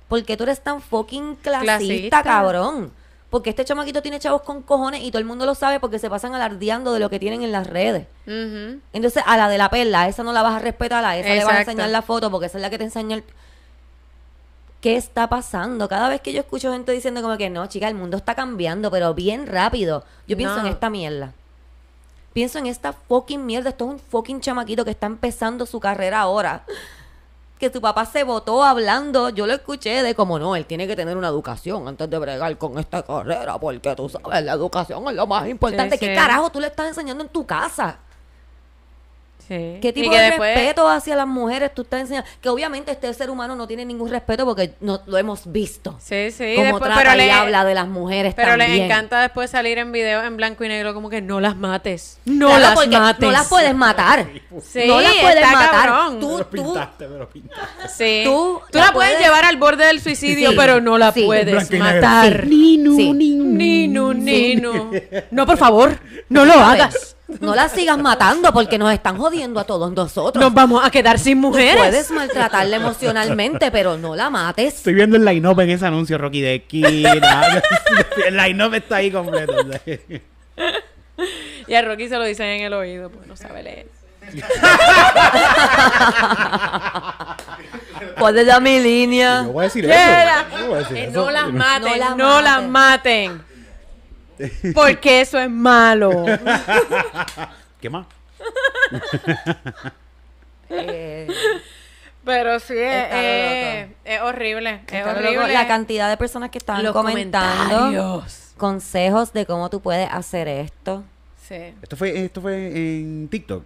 Porque tú eres tan fucking clasista, Clasista. cabrón. Porque este chamaquito tiene chavos con cojones y todo el mundo lo sabe porque se pasan alardeando de lo que tienen en las redes. Entonces, a la de la perla, a esa no la vas a respetar, a esa le vas a enseñar la foto porque esa es la que te enseña el... ¿Qué está pasando? Cada vez que yo escucho gente diciendo como que no, chica, el mundo está cambiando, pero bien rápido. Yo pienso No. en esta mierda. Pienso en esta fucking mierda. Esto es un fucking chamaquito que está empezando su carrera ahora. Que su papá se votó hablando, yo lo escuché de como no, él tiene que tener una educación antes de bregar con esta carrera, porque tú sabes, la educación es lo más importante. Sí, ¿Qué sí. carajo tú le estás enseñando en tu casa? Sí. ¿Qué tipo de después- respeto hacia las mujeres tú estás enseñando? Que obviamente este ser humano no tiene ningún respeto porque no lo hemos visto. Sí, sí. Como después- trata pero y le, habla de las mujeres pero también. les encanta después salir en videos en blanco y negro como que no las mates. No Claro, las mates. No las puedes matar. Sí, no las puedes está matar. cabrón. Tú, Me lo tú, pintaste, me lo pintaste. Sí. Tú Tú, la la puedes puedes- llevar al borde del suicidio, Sí, pero no la sí. puedes matar. Ninu, Sí. ninu. Nino, Nino. No, por favor, no lo hagas. No las sigas matando porque nos están jodiendo a todos nosotros. Nos vamos a quedar sin Tú mujeres. puedes maltratarla emocionalmente, pero no la mates. Estoy viendo el line-up en ese anuncio, Rocky de esquina. el line-up está ahí completo. Y a Rocky se lo dicen en el oído, pues no sabe leer. ¿Cuál es la mi línea? Yo voy a decir eso. Yo voy a decir Eh, eso. no las maten, No las no las maten. Porque eso es malo. ¿Qué más? Eh, Pero sí, es, Está es- es horrible. Es está horrible. loco la cantidad de personas que estaban Los comentando comentarios. consejos de cómo tú puedes hacer esto. Sí. Esto fue, esto fue en TikTok.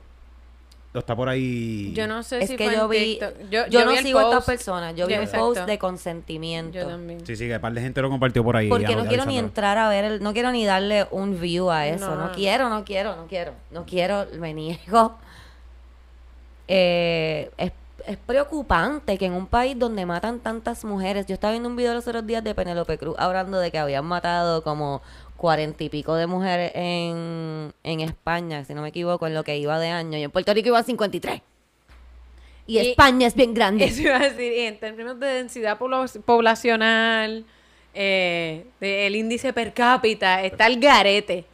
¿O está por ahí? Yo no sé Es si que fue yo en vi, yo, Yo, no vi sigo a estas personas, yo vi un post de consentimiento. Yo también. Sí, sí, que un par de gente lo compartió por ahí. Porque no quiero ni entrar a ver, el- no quiero ni darle un view a eso. No, No. quiero, no quiero, no quiero. No quiero, me niego. Eh, es, es preocupante que en un país donde matan tantas mujeres, yo estaba viendo un video los otros días de Penélope Cruz hablando de que habían matado como cuarenta y pico de mujeres en, en España, si no me equivoco, en lo que iba de año, y en Puerto Rico iban 53. Y, Y- España es bien grande. Eso iba a decir, y en términos de densidad poblacional, eh, de- el índice per cápita, está el garete.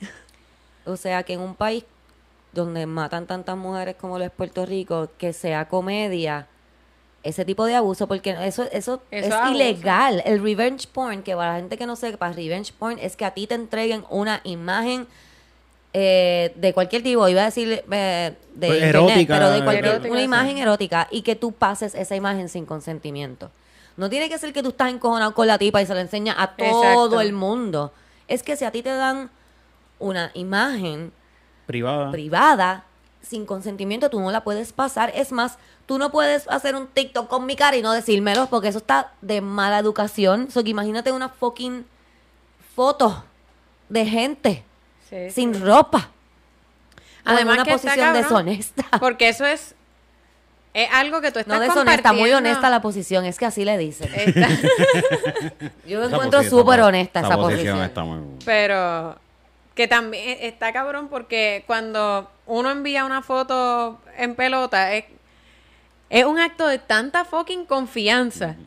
O sea, que en un país donde matan tantas mujeres como lo es Puerto Rico, que sea comedia, ese tipo de abuso, porque eso, eso, Eso es abuso. ilegal. El revenge porn, que para la gente que no sepa, revenge porn es que a ti te entreguen una imagen eh, de cualquier tipo, iba a decir eh, de Pues, internet, erótica, pero de cualquier, erótica, una sí. imagen erótica y que tú pases esa imagen sin consentimiento. No tiene que ser que tú estás encojonado con la tipa y se la enseña a todo Exacto. el mundo. Es que si a ti te dan una imagen Privada. privada sin consentimiento, tú no la puedes pasar. Es más, tú no puedes hacer un TikTok con mi cara y no decírmelo porque eso está de mala educación. So que imagínate una fucking foto de gente Sí, sin sí. ropa. En Además una que está posición cabrón, deshonesta. Porque eso es, es algo que tú estás No deshonesta, muy honesta la posición, es que así le dicen. Yo Esa encuentro súper honesta esa posición. está muy... Pero que también está cabrón porque cuando uno envía una foto en pelota es, es un acto de tanta fucking confianza.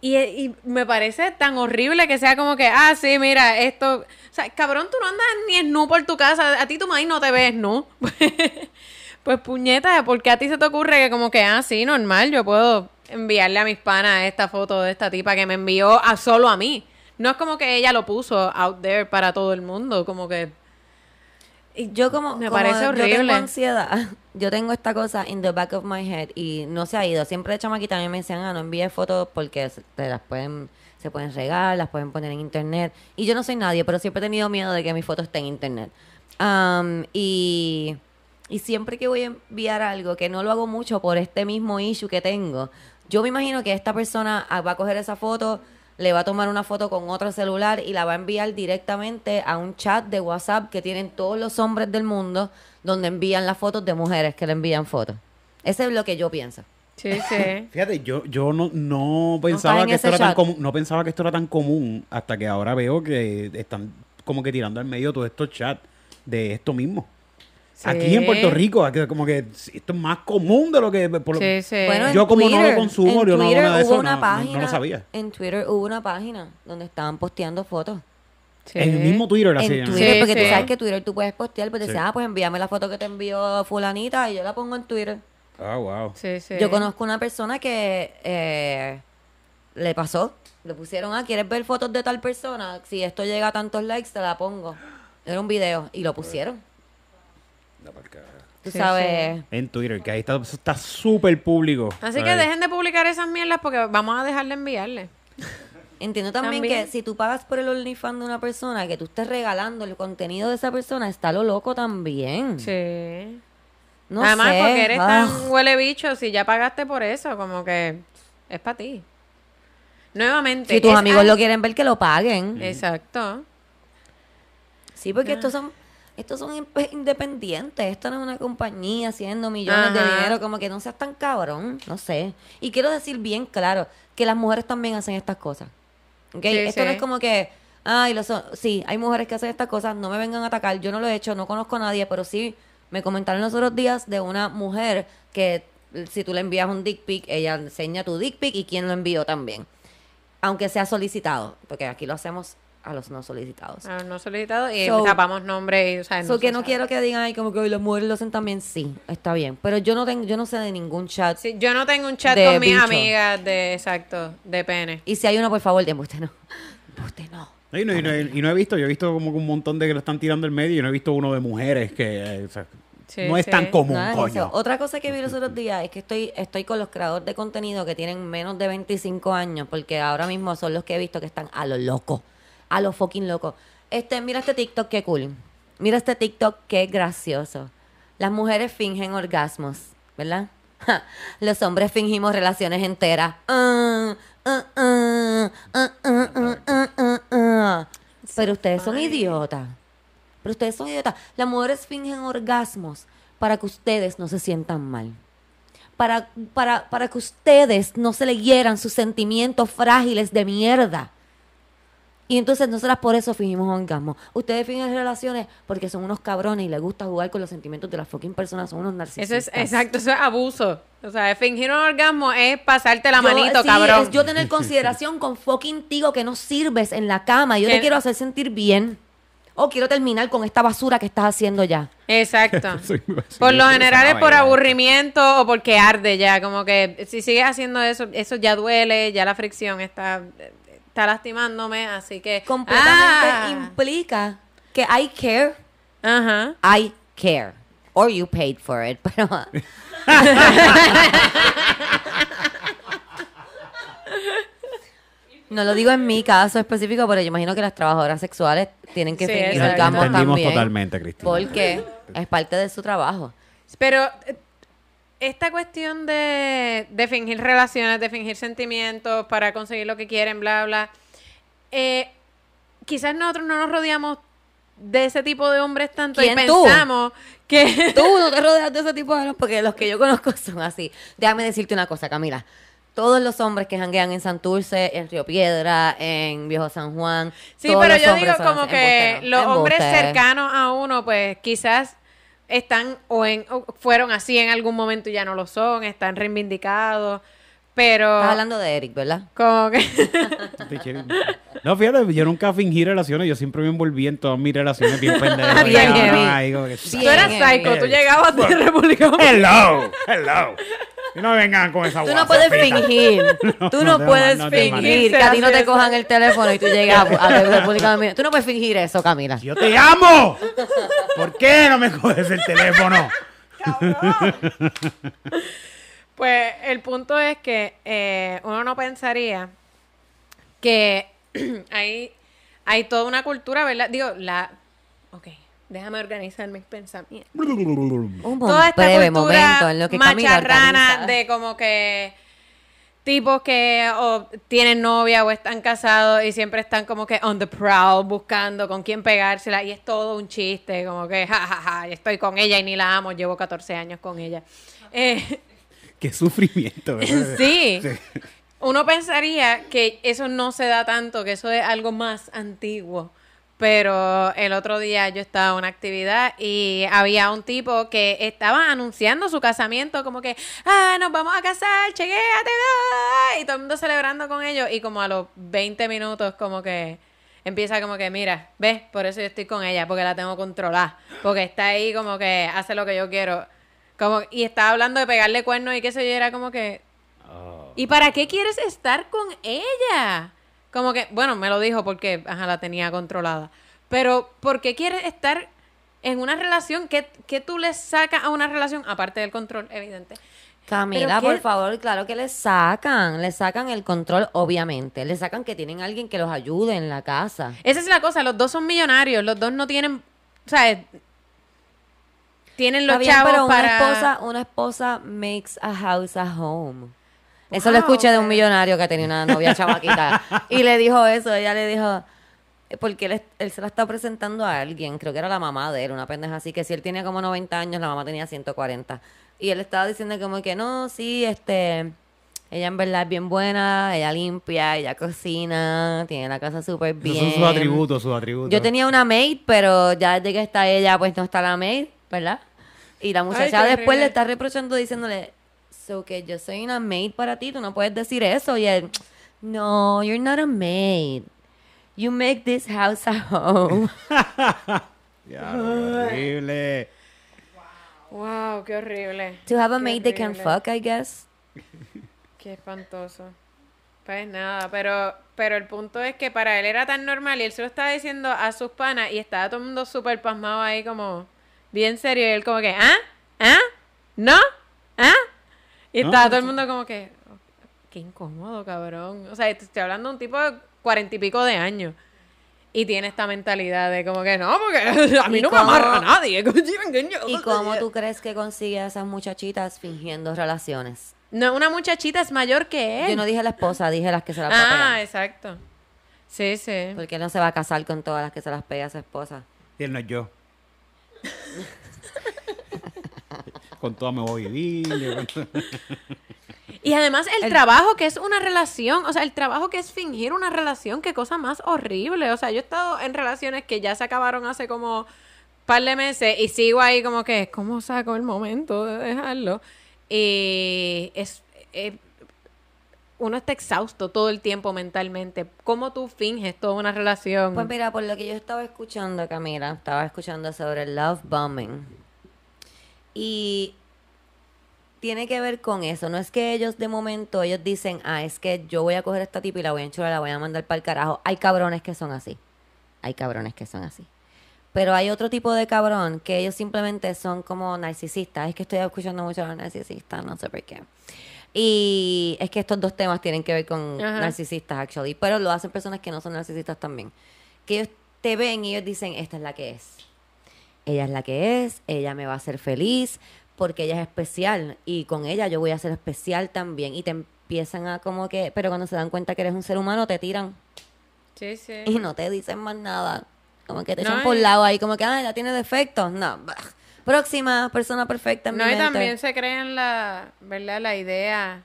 Y, y me parece tan horrible que sea como que, ah, sí, mira, esto... O sea, cabrón, tú no andas ni en por tu casa. A ti tu maíz no te ves nu. pues puñeta, porque a ti se te ocurre que como que, ah, sí, normal, yo puedo enviarle a mis panas esta foto de esta tipa que me envió a solo a mí. No es como que ella lo puso out there para todo el mundo, como que... Y yo como, Me como parece yo horrible. tengo ansiedad, yo tengo esta cosa in the back of my head y no se ha ido. Siempre de chamaquita a mí me decían, ah, no envíes fotos porque te las pueden, se pueden regar, las pueden poner en internet. Y yo no soy nadie, pero siempre he tenido miedo de que mi foto esté en internet. Am, y, y siempre que voy a enviar algo, que no lo hago mucho por este mismo issue que tengo, yo me imagino que esta persona ah, va a coger esa foto, le va a tomar una foto con otro celular y la va a enviar directamente a un chat de WhatsApp que tienen todos los hombres del mundo, donde envían las fotos de mujeres que le envían fotos. Ese es lo que yo pienso. Sí, sí. Fíjate, yo, yo no, no pensaba en que esto era tan común, no pensaba que esto era tan común hasta que ahora veo que están como que tirando al medio todos estos chats de esto mismo. Sí. Aquí en Puerto Rico, como que esto es más común de lo que por lo- Sí, sí. Bueno, Yo en como no lo Twitter- consumo, en yo no hago Twitter nada de hubo eso, una no- página, no lo sabía. En Twitter hubo una página donde estaban posteando fotos. Sí. En el mismo Twitter En así. Twitter, Sí, porque sí. tú sabes que Twitter tú puedes postear, pues decir, Sí. ah, pues envíame la foto que te envió fulanita y yo la pongo en Twitter. Ah, wow. Sí, sí. Yo conozco una persona que eh, le pasó, le pusieron, ah, ¿quieres ver fotos de tal persona? Si esto llega a tantos likes, te la pongo. Era un video y lo pusieron. Tú Sí, sabes, En Twitter, que ahí está eso está súper público. Así que dejen de publicar esas mierdas porque vamos a dejar de enviarle. entiendo también, También. que si tú pagas por el OnlyFans de una persona, que tú estés regalando el contenido de esa persona, está lo loco también. Sí. No Además, sé. porque eres Ah. tan huele bicho, si ya pagaste por eso, como que es para ti. Nuevamente. Si tus amigos al- lo quieren ver, que lo paguen. Exacto. Sí, porque Ah. estos son estos son in- independientes. Esto no es una compañía haciendo millones de dinero. Como que no seas tan cabrón. No sé. Y quiero decir bien claro que las mujeres también hacen estas cosas. ¿ok? Sí, Esto sí. no es como que... Ay, lo son. Sí, hay mujeres que hacen estas cosas. No me vengan a atacar. Yo no lo he hecho. No conozco a nadie. Pero sí me comentaron los otros días de una mujer que si tú le envías un dick pic, ella enseña tu dick pic y quién lo envió también aunque sea solicitado, porque aquí lo hacemos a los no solicitados. A los no solicitados y So- tapamos nombre y, o sea, So no que no quiero que digan, ay, como que "Ay, las mujeres lo hacen también. Sí, está bien. Pero yo no tengo, yo no sé de ningún chat. Sí, yo no tengo un chat con mis bicho. amigas de, exacto, de pene. Y si hay uno, por favor, de usted no. Usted no. Y no, y no- y no he visto, yo he visto como que un montón de que lo están tirando el medio y no he visto uno de mujeres que eh, o sea, Sí, no es sí. tan común, coño. Otra cosa que vi los otros días es que estoy, estoy con los creadores de contenido que tienen menos de 25 años, porque ahora mismo son los que he visto que están a lo loco, a lo fucking loco. Este, mira este TikTok, qué cool. Mira este TikTok, qué gracioso. Las mujeres fingen orgasmos, ¿verdad? Los hombres fingimos relaciones enteras. Ah, ah, ah, Pero ustedes son idiotas. Pero ustedes son idiotas. Las mujeres fingen orgasmos para que ustedes no se sientan mal. Para, para, para que ustedes no se le hieran sus sentimientos frágiles de mierda. Y entonces nosotras por eso fingimos orgasmo. Ustedes fingen relaciones porque son unos cabrones y les gusta jugar con los sentimientos de las fucking personas. Son unos narcisistas. Eso es, exacto, eso es abuso. O sea, fingir un orgasmo es pasarte la Yo- manito, sí, cabrón. es yo tener consideración con fucking tigo que no sirves en la cama. Yo te quiero hacer sentir bien. O quiero terminar con esta basura que estás haciendo ya. Exacto. Por lo general es por aburrimiento o porque arde ya. Como que si sigues haciendo eso, eso ya duele, ya la fricción está, está lastimándome. Así que. Completamente Ah. implica que I care, Ajá. I care. Or you paid for it. Pero. No lo digo en mi caso específico, pero yo imagino que las trabajadoras sexuales tienen que Sí, fingir orgasmos Entendimos también. totalmente, Cristina. Porque es parte de su trabajo. Pero esta cuestión de, de fingir relaciones, de fingir sentimientos para conseguir lo que quieren, bla, bla. eh, quizás nosotros no nos rodeamos de ese tipo de hombres tanto y pensamos que. Tú no te rodeas de ese tipo de hombres porque los que yo conozco son así. Déjame decirte una cosa, Camila. Todos los hombres que janguean en Santurce, en Río Piedra, en Viejo San Juan. Sí, pero yo digo como que los hombres cercanos a uno, pues quizás están o, en, o fueron así en algún momento y ya no lo son, están reivindicados, pero Estás hablando de Eric, ¿verdad? como que No, fíjate, yo nunca fingí relaciones, yo siempre me envolví en todas mis relaciones bien pendejas. Bien tú eras psycho, bien. tú llegabas de República Dominicana. Hello, hello. Y no vengan con esa Tú no puedes fingir. Tú no, puedes ma- no te fingir que a ti no te Eso. cojan el teléfono y tú llegas a, a la República Dominicana. Tú no puedes fingir eso, Camila. Yo te amo. ¿Por qué no me coges el teléfono? Pues el punto es que eh, uno no pensaría que hay, hay toda una cultura, ¿verdad? Digo, la... Ok, déjame organizar mis pensamientos. Un Toda esta breve cultura momento en lo que macharrana de como que tipos que o tienen novia o están casados y siempre están como que on the prowl buscando con quién pegársela y es todo un chiste, como que ja, ja, ja, estoy con ella y ni la amo, llevo 14 años con ella. Eh, Qué sufrimiento. ¿verdad? Sí. Uno pensaría que eso no se da tanto, que eso es algo más antiguo. Pero el otro día yo estaba en una actividad y había un tipo que estaba anunciando su casamiento, como que, ah, nos vamos a casar, chequéate, ah", y todo el mundo celebrando con ellos. Y como a los 20 minutos, como que empieza como que, mira, ves, por eso yo estoy con ella, porque la tengo controlada. Porque está ahí como que hace lo que yo quiero. Como, y estaba hablando de pegarle cuernos y qué sé yo, era como que, ¿y para qué quieres estar con ella? Como que, bueno, me lo dijo porque, ajá, la tenía controlada. Pero, ¿por qué quieres estar en una relación? ¿Qué, qué tú le sacas a una relación? Aparte del control, evidente. Camila, por favor, claro que le sacan, le sacan el control, obviamente. Le sacan que tienen alguien que los ayude en la casa. Esa es la cosa, los dos son millonarios, los dos no tienen, o sea, tienen los Está bien, chavos pero para... una esposa, una esposa makes a house a home. Eso lo escuché de un pero- millonario que tenía una novia chamaquita. y le dijo eso, ella le dijo, eh, porque él, él se la está presentando a alguien, creo que era la mamá de él, una pendeja así, que si él tenía como 90 años, la mamá tenía 140. Y él estaba diciendo como que no, sí, este, ella en verdad es bien buena, ella limpia, ella cocina, tiene la casa súper bien. Esos son sus atributos, sus atributos. Yo tenía una maid, pero ya desde que está ella, pues no está la maid, ¿verdad? Y la muchacha después horrible. le está reprochando diciéndole, so que yo soy una maid para ti, tú no puedes decir eso. Y él, no, you're not a maid. You make this house a home. Ya, horrible. Wow, qué horrible. to have a Qué maid they can horrible. fuck, I guess. Qué espantoso. Pues nada, pero, pero el punto es que para él era tan normal y él se lo estaba diciendo a sus panas y estaba todo el mundo súper pasmado ahí como bien serio y él como que, ¿ah? ¿ah? ¿No? ¿ah? Y No, estaba no, todo el mundo como que, "Oh, qué incómodo, cabrón. O sea, te estoy hablando de un tipo de cuarenta y pico de años. Y tiene esta mentalidad de como que no, porque a mí ¿Y no me amarra nadie. ¿Y cómo tú crees que consigue a esas muchachitas fingiendo relaciones? No, una muchachita es mayor que él. Yo no dije la esposa, dije las que se las ah, papean. exacto. Sí, sí. Porque él no se va a casar con todas las que se las pega a su esposa. Y él no es yo. con todas me voy a vivir. yo con- Y además el, trabajo que es una relación, o sea, el trabajo que es fingir una relación, qué cosa más horrible. O sea, yo he estado en relaciones que ya se acabaron hace como par de meses y sigo ahí como que, ¿cómo saco el momento de dejarlo? Y es... eh, uno está exhausto todo el tiempo mentalmente. ¿Cómo tú finges toda una relación? Pues mira, por lo que yo estaba escuchando, Camila, estaba escuchando sobre el love bombing. Y tiene que ver con eso. No es que ellos de momento, ellos dicen, ah, es que yo voy a coger a esta tipa y la voy a enchular, la voy a mandar para el carajo. Hay cabrones que son así. Hay cabrones que son así. Pero hay otro tipo de cabrón que ellos simplemente son como narcisistas. Es que estoy escuchando mucho a los narcisistas, no sé por qué. Y es que estos dos temas tienen que ver con Ajá. narcisistas, actually. Pero lo hacen personas que no son narcisistas también. Que ellos te ven y ellos dicen, esta es la que es. Ella es la que es, ella me va a hacer feliz porque ella es especial y con ella yo voy a ser especial también. Y te empiezan a como que, pero cuando se dan cuenta que eres un ser humano, te tiran sí, sí. y no te dicen más nada. Como que te No, echan por lado ahí, como que, ah, ella tiene defectos. No, bah. próxima persona perfecta en No, mi y mente. también se crean la, ¿verdad? La idea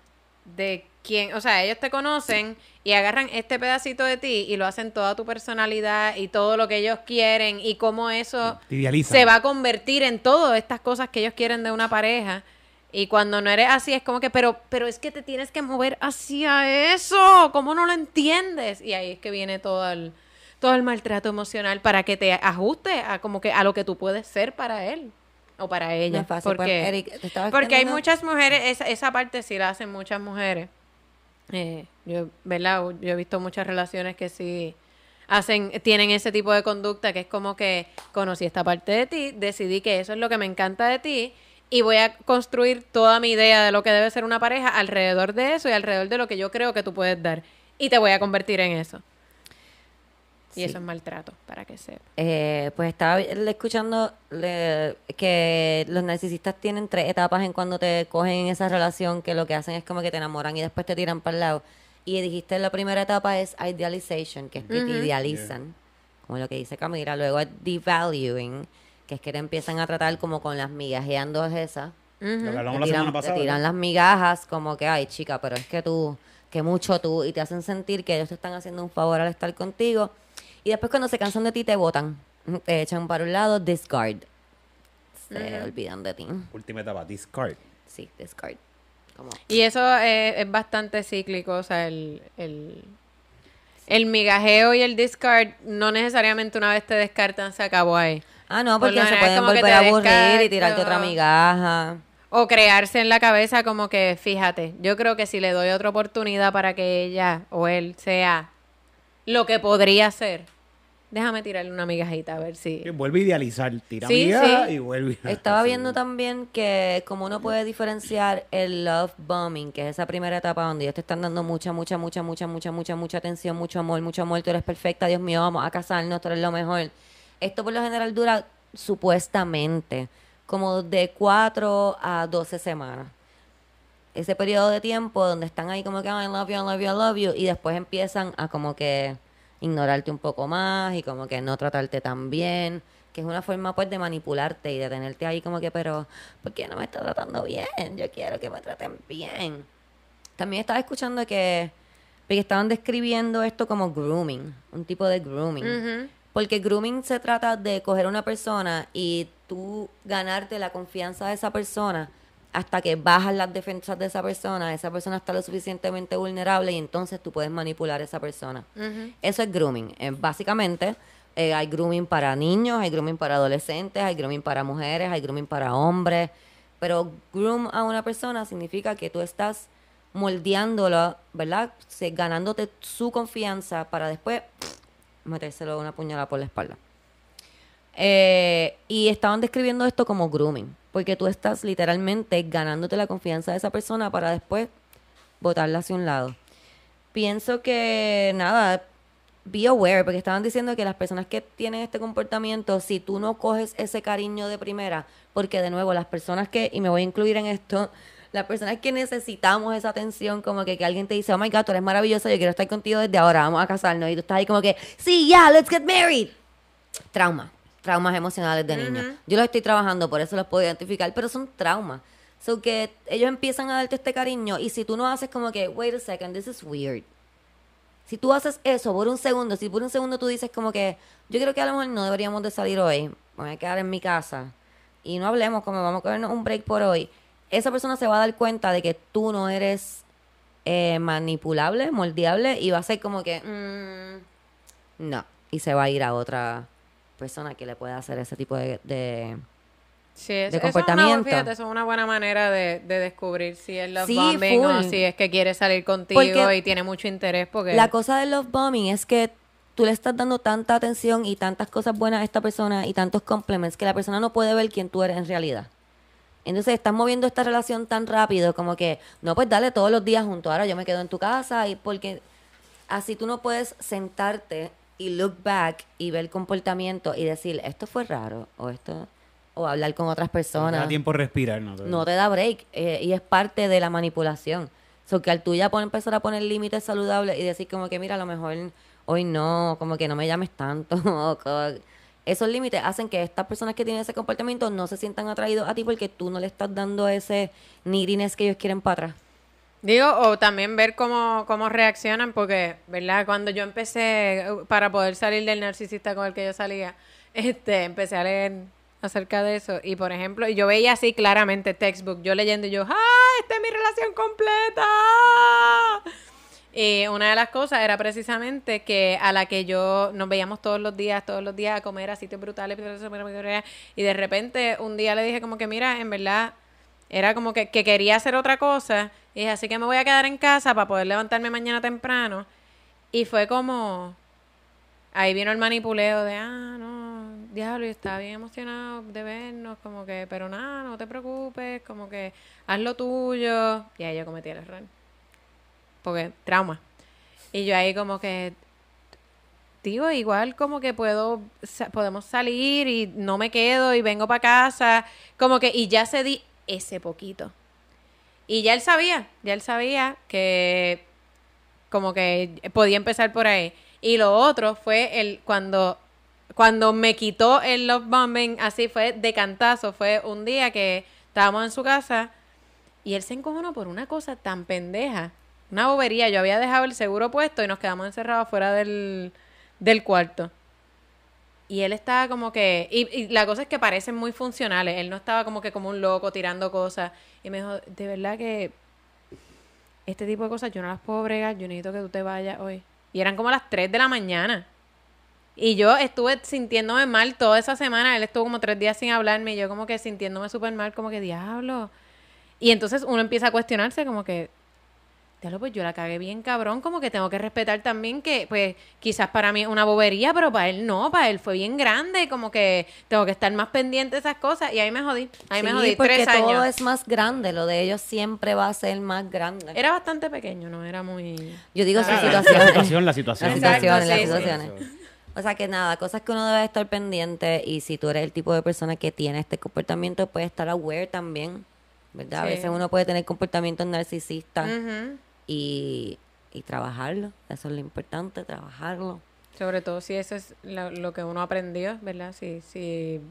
de quién, o sea, ellos te conocen y agarran este pedacito de ti y lo hacen toda tu personalidad y todo lo que ellos quieren y cómo eso se va a convertir en todas estas cosas que ellos quieren de una pareja. Y cuando no eres así es como que, pero, pero es que te tienes que mover hacia eso, ¿cómo no lo entiendes? Y ahí es que viene todo el, todo el maltrato emocional para que te ajuste a como que a lo que tú puedes ser para él o para No ella. es fácil, pues, porque Eric, te estaba porque hay muchas mujeres, esa, esa parte sí la hacen muchas mujeres. Eh, yo, ¿verdad? Yo he visto muchas relaciones que sí hacen, tienen ese tipo de conducta que es como que conocí esta parte de ti, decidí que eso es lo que me encanta de ti y voy a construir toda mi idea de lo que debe ser una pareja alrededor de eso y alrededor de lo que yo creo que tú puedes dar y te voy a convertir en eso. Y Sí. eso es maltrato, para que sepa. Eh, pues estaba escuchando le- que los narcisistas tienen tres etapas en cuando te cogen en esa relación, que lo que hacen es como que te enamoran y después te tiran para el lado. Y dijiste la primera etapa es idealization, que es que te idealizan, como lo que dice Camila. Luego es devaluing, que es que te empiezan a tratar como con las migajeando esas. Lo que hablamos Te la tiran, semana te pasada. tiran ¿verdad? las migajas como que, ay chica, pero es que tú, que mucho tú, y te hacen sentir que ellos te están haciendo un favor al estar contigo. Y después cuando se cansan de ti te botan, te echan para un lado, discard. Se olvidan de ti. Última etapa, discard. Sí, discard. Como, Y eso es bastante cíclico, o sea, el, el, el migajeo y el discard no necesariamente una vez te descartan se acabó ahí. ah, no, Por porque lo se pueden volver te a aburrir y tirarte otra migaja. O crearse en la cabeza como que, fíjate, yo creo que si le doy otra oportunidad para que ella o él sea lo que podría ser, déjame tirarle una migajita a ver si... Vuelve a idealizar. Tira Sí, y vuelve a- Estaba así. viendo también que como uno puede diferenciar el love bombing, que es esa primera etapa donde ellos te están dando mucha, mucha, mucha, mucha, mucha, mucha, mucha atención, mucho amor, mucho amor, tú eres perfecta, Dios mío, vamos a casarnos, tú eres lo mejor. Esto por lo general dura supuestamente como de 4 a 12 semanas. Ese periodo de tiempo donde están ahí como que "Ay, I love you, I love you, I love you y después empiezan a como que ignorarte un poco más y como que no tratarte tan bien, que es una forma pues de manipularte y de tenerte ahí como que, pero, ¿por qué no me está tratando bien? Yo quiero que me traten bien. También estaba escuchando que, que estaban describiendo esto como grooming, un tipo de grooming. Porque grooming se trata de coger a una persona y tú ganarte la confianza de esa persona hasta que bajas las defensas de esa persona, esa persona está lo suficientemente vulnerable y entonces tú puedes manipular a esa persona. Eso es grooming. Eh, básicamente, eh, hay grooming para niños, hay grooming para adolescentes, hay grooming para mujeres, hay grooming para hombres. Pero groom a una persona significa que tú estás moldeándola, ¿verdad? Se- ganándote su confianza para después metérselo una puñalada por la espalda. Eh, y estaban describiendo esto como grooming, porque tú estás literalmente ganándote la confianza de esa persona para después botarla hacia un lado. Pienso que, nada, be aware, porque estaban diciendo que las personas que tienen este comportamiento, si tú no coges ese cariño de primera, porque de nuevo, las personas que, y me voy a incluir en esto, las personas que necesitamos esa atención, como que, que alguien te dice, oh my god, tú eres maravillosa, yo quiero estar contigo desde ahora, vamos a casarnos, y tú estás ahí como que, sí, ya, let's get married. Trauma, traumas emocionales de niños. Yo los estoy trabajando, por eso los puedo identificar, pero son traumas. So que ellos empiezan a darte este cariño y si tú no haces como que, wait a second, this is weird. Si tú haces eso por un segundo, si por un segundo tú dices como que yo creo que a lo mejor no deberíamos de salir hoy, me voy a quedar en mi casa y no hablemos como vamos a cogernos un break por hoy, esa persona se va a dar cuenta de que tú no eres eh, manipulable, moldeable y va a ser como que mm, no y se va a ir a otra persona que le pueda hacer ese tipo de, de- Sí, es, de eso es comportamiento. una, fíjate, eso es una buena manera de, de descubrir si es love Sí, bombing o full. si es que quiere salir contigo Porque y tiene mucho interés porque La cosa del love bombing es que tú le estás dando tanta atención y tantas cosas buenas a esta persona y tantos compliments que la persona no puede ver quién tú eres en realidad. Entonces estás moviendo esta relación tan rápido como que, no, pues dale todos los días junto. Ahora yo me quedo en tu casa y porque así tú no puedes sentarte y look back y ver el comportamiento y decir, esto fue raro o esto, o hablar con otras No te personas da tiempo de respirar, ¿no? te- no te da break eh, y es parte de la manipulación. So que al tú ya empezar a poner límites saludables y decir como que mira, a lo mejor hoy no, como que no me llames tanto. esos límites hacen que estas personas que tienen ese comportamiento no se sientan atraídos a ti porque tú no le estás dando ese neediness que ellos quieren para atrás. Digo, o también ver cómo, cómo reaccionan, porque, ¿verdad? Cuando yo empecé, eh, para poder salir del narcisista con el que yo salía, este, empecé a leer acerca de eso. Y, por ejemplo, yo veía así claramente textbook, yo leyendo y yo, ¡ah, esta es mi relación completa! Y una de las cosas era precisamente que a la que yo nos veíamos todos los días, todos los días a comer a sitios brutales, y de repente un día le dije como que, mira, en verdad, era como que, que quería hacer otra cosa. Y dije, así que me voy a quedar en casa para poder levantarme mañana temprano. Y fue como... Ahí vino el manipuleo de, ah, no, diablo, yo estaba bien emocionado de vernos, como que, pero nada, no te preocupes, como que haz lo tuyo. Y ahí yo cometí el error. Porque, trauma. Y yo ahí como que, tío, igual como que puedo, podemos salir y no me quedo y vengo para casa, como que, y ya cedí ese poquito. Y ya él sabía, ya él sabía que como que podía empezar por ahí. Y lo otro fue el cuando cuando me quitó el love bombing, así fue de cantazo, fue un día que estábamos en su casa y él se encojonó por una cosa tan pendeja, una bobería. Yo había dejado el seguro puesto y nos quedamos encerrados fuera del, del cuarto. Y él estaba como que... Y, y la cosa es que parecen muy funcionales. Él no estaba como que como un loco tirando cosas. Y me dijo, de verdad que este tipo de cosas yo no las puedo bregar. Yo necesito que tú te vayas hoy. Y eran como las 3 de la mañana. Y yo estuve sintiéndome mal toda esa semana. Él estuvo como tres días sin hablarme. Y yo como que sintiéndome súper mal, como que diablo. Y entonces uno empieza a cuestionarse como que, diablo, pues yo la cagué bien cabrón, como que tengo que respetar también que, pues, quizás para mí es una bobería, pero para él no, para él fue bien grande, como que tengo que estar más pendiente de esas cosas. Y ahí me jodí, ahí me jodí, porque tres años. todo es más grande, lo de ellos siempre va a ser más grande. Era bastante pequeño, no era muy... Yo digo sus Ah. La situaciones. situación, la situación. Las situaciones, las sí, sí. situaciones. O sea que nada, cosas que uno debe estar pendiente y si tú eres el tipo de persona que tiene este comportamiento, puedes estar aware también, ¿verdad? A veces uno puede tener comportamientos narcisistas Ujú. Y, y trabajarlo. Eso es lo importante, trabajarlo. Sobre todo si eso es lo, lo que uno aprendió, ¿verdad? Si, si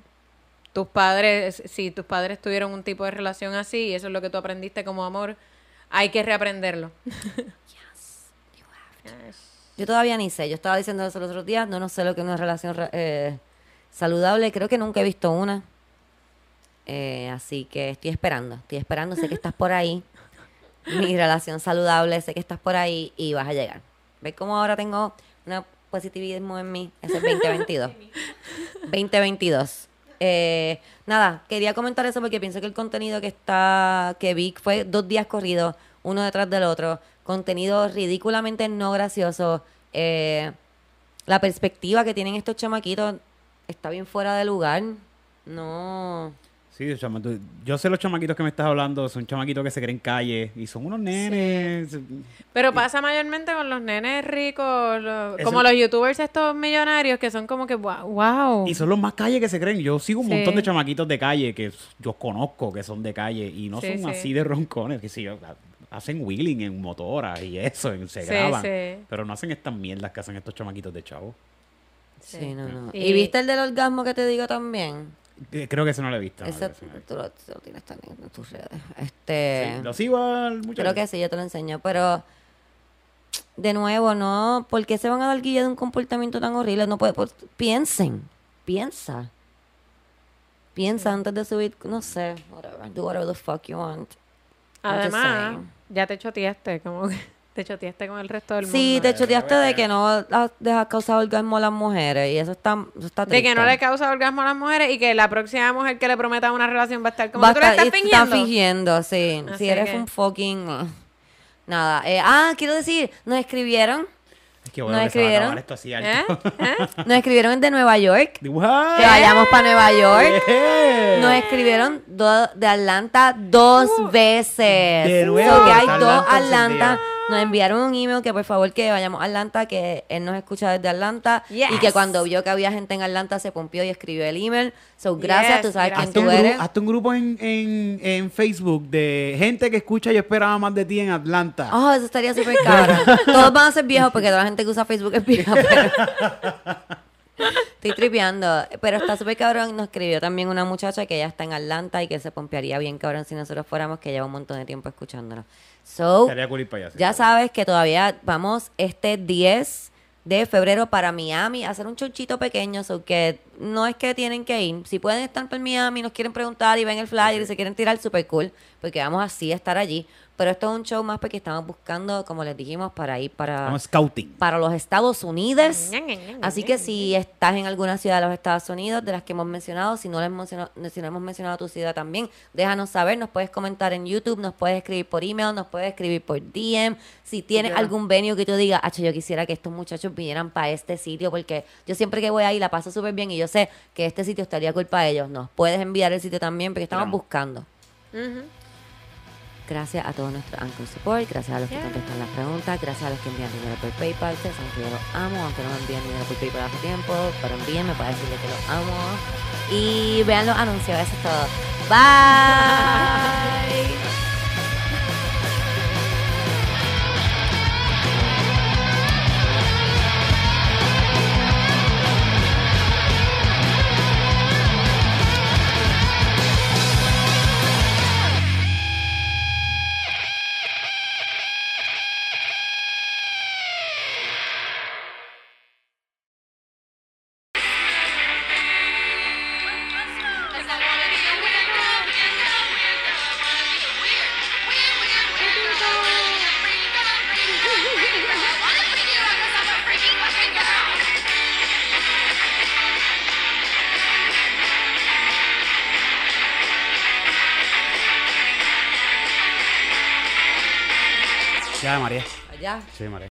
tus padres, si tus padres tuvieron un tipo de relación así y eso es lo que tú aprendiste como amor, hay que reaprenderlo. Yo todavía ni sé, yo estaba diciendo eso los otros días, no, no sé lo que es una relación eh, saludable, creo que nunca he visto una. Eh, así que estoy esperando, estoy esperando, sé que estás por ahí. Mi relación saludable, sé que estás por ahí y vas a llegar. ¿Ves cómo ahora tengo un positivismo en mí? Ese es 2022. 2022. Eh, nada, quería comentar eso porque pienso que el contenido que está, que vi fue dos días corridos, uno detrás del otro. Contenido ridículamente no gracioso. Eh, la perspectiva que tienen estos chamaquitos está bien fuera de lugar. No. Sí, yo sé los chamaquitos que me estás hablando, son chamaquitos que se creen calle y son unos nenes. Pero pasa mayormente con los nenes ricos, los- Eso- como los youtubers estos millonarios que son como que wow. wow. Y son los más calle que se creen. Yo sigo un Sí. montón de chamaquitos de calle que yo conozco que son de calle y no Sí, son sí. así de roncones, que sí, hacen wheeling en motoras y eso, se Sí, graban. sí. Pero no hacen estas mierdas que hacen estos chamaquitos de chavo. Sí, no, no. Y- ¿Y viste el del orgasmo que te digo también? Eh, Creo que ese no lo he visto. Ese, no tú lo, tú lo tienes también en tus redes. Este, Sí, lo sigo al muchacho. creo que sí, yo te lo enseño. Pero, de nuevo, no. ¿Por qué se van a dar guía de un comportamiento tan horrible? No puede, pues, piensen, piensa. Piensa antes de subir, no sé, whatever, do whatever the fuck you want. Además, ya te choteaste, como que te choteaste con el resto del Sí, mundo. te choteaste de que no has dejas causar orgasmo a las mujeres y eso está, eso está De que no triste. le causa orgasmo a las mujeres y que la próxima mujer que le prometa una relación va a estar como Va a tú le estar- estás y fingiendo. fingiendo, sí. Así si eres que- un fucking... uh, Nada. eh, ah, quiero decir, nos escribieron. Es que bueno, ¿No que se va a escribieron? esto así ¿Eh? alto. ¿Eh? Nos escribieron de Nueva York. What? Que vayamos para Nueva York. Yeah. Nos escribieron do- de Atlanta dos veces. De nuevo, So que hay está dos Atlanta Atlanta. encendida. Nos enviaron un email que por favor que vayamos a Atlanta, que él nos escucha desde Atlanta. Y que cuando vio que había gente en Atlanta se pompió y escribió el email. So gracias, Yes, tú sabes quién Hazte un, tú eres. hazte un grupo en, en, en Facebook de gente que escucha y esperaba más de ti en Atlanta. Oh, eso estaría súper cabrón. Todos van a ser viejos porque toda la gente que usa Facebook es vieja. Pero... Estoy tripeando. Pero está súper cabrón. Nos escribió también una muchacha que ya está en Atlanta y que se pompearía bien cabrón si nosotros fuéramos, que lleva un montón de tiempo escuchándonos. So, ya sabes que todavía vamos este 10 de febrero para Miami a hacer un chonchito pequeño, so que no es que tienen que ir. Si pueden estar por Miami, nos quieren preguntar y ven el flyer y se quieren tirar, super cool, porque vamos así a estar allí. Pero esto es un show más porque estamos buscando, como les dijimos, para ir para, Estamos scouting. para los Estados Unidos. Así que si estás en alguna ciudad de los Estados Unidos, de las que hemos mencionado, si no, les hemos mencionado, si no hemos mencionado tu ciudad también, déjanos saber, nos puedes comentar en YouTube, nos puedes escribir por email, nos puedes escribir por DM. Si tienes algún venue que tú digas, Hacho, yo quisiera que estos muchachos vinieran para este sitio, porque yo siempre que voy ahí la paso súper bien y yo sé que este sitio estaría culpa de ellos. Nos puedes enviar el sitio también, porque estamos Claro. buscando. Ujú. Gracias a todos nuestros Anchor Support, gracias a los que contestan las preguntas, gracias a los que envían dinero por PayPal. Ustedes saben que yo los amo, aunque no me envían dinero por PayPal hace tiempo, pero envíenme para decirles que los amo. Y vean los anuncios, eso es todo. Bye. Sí, María.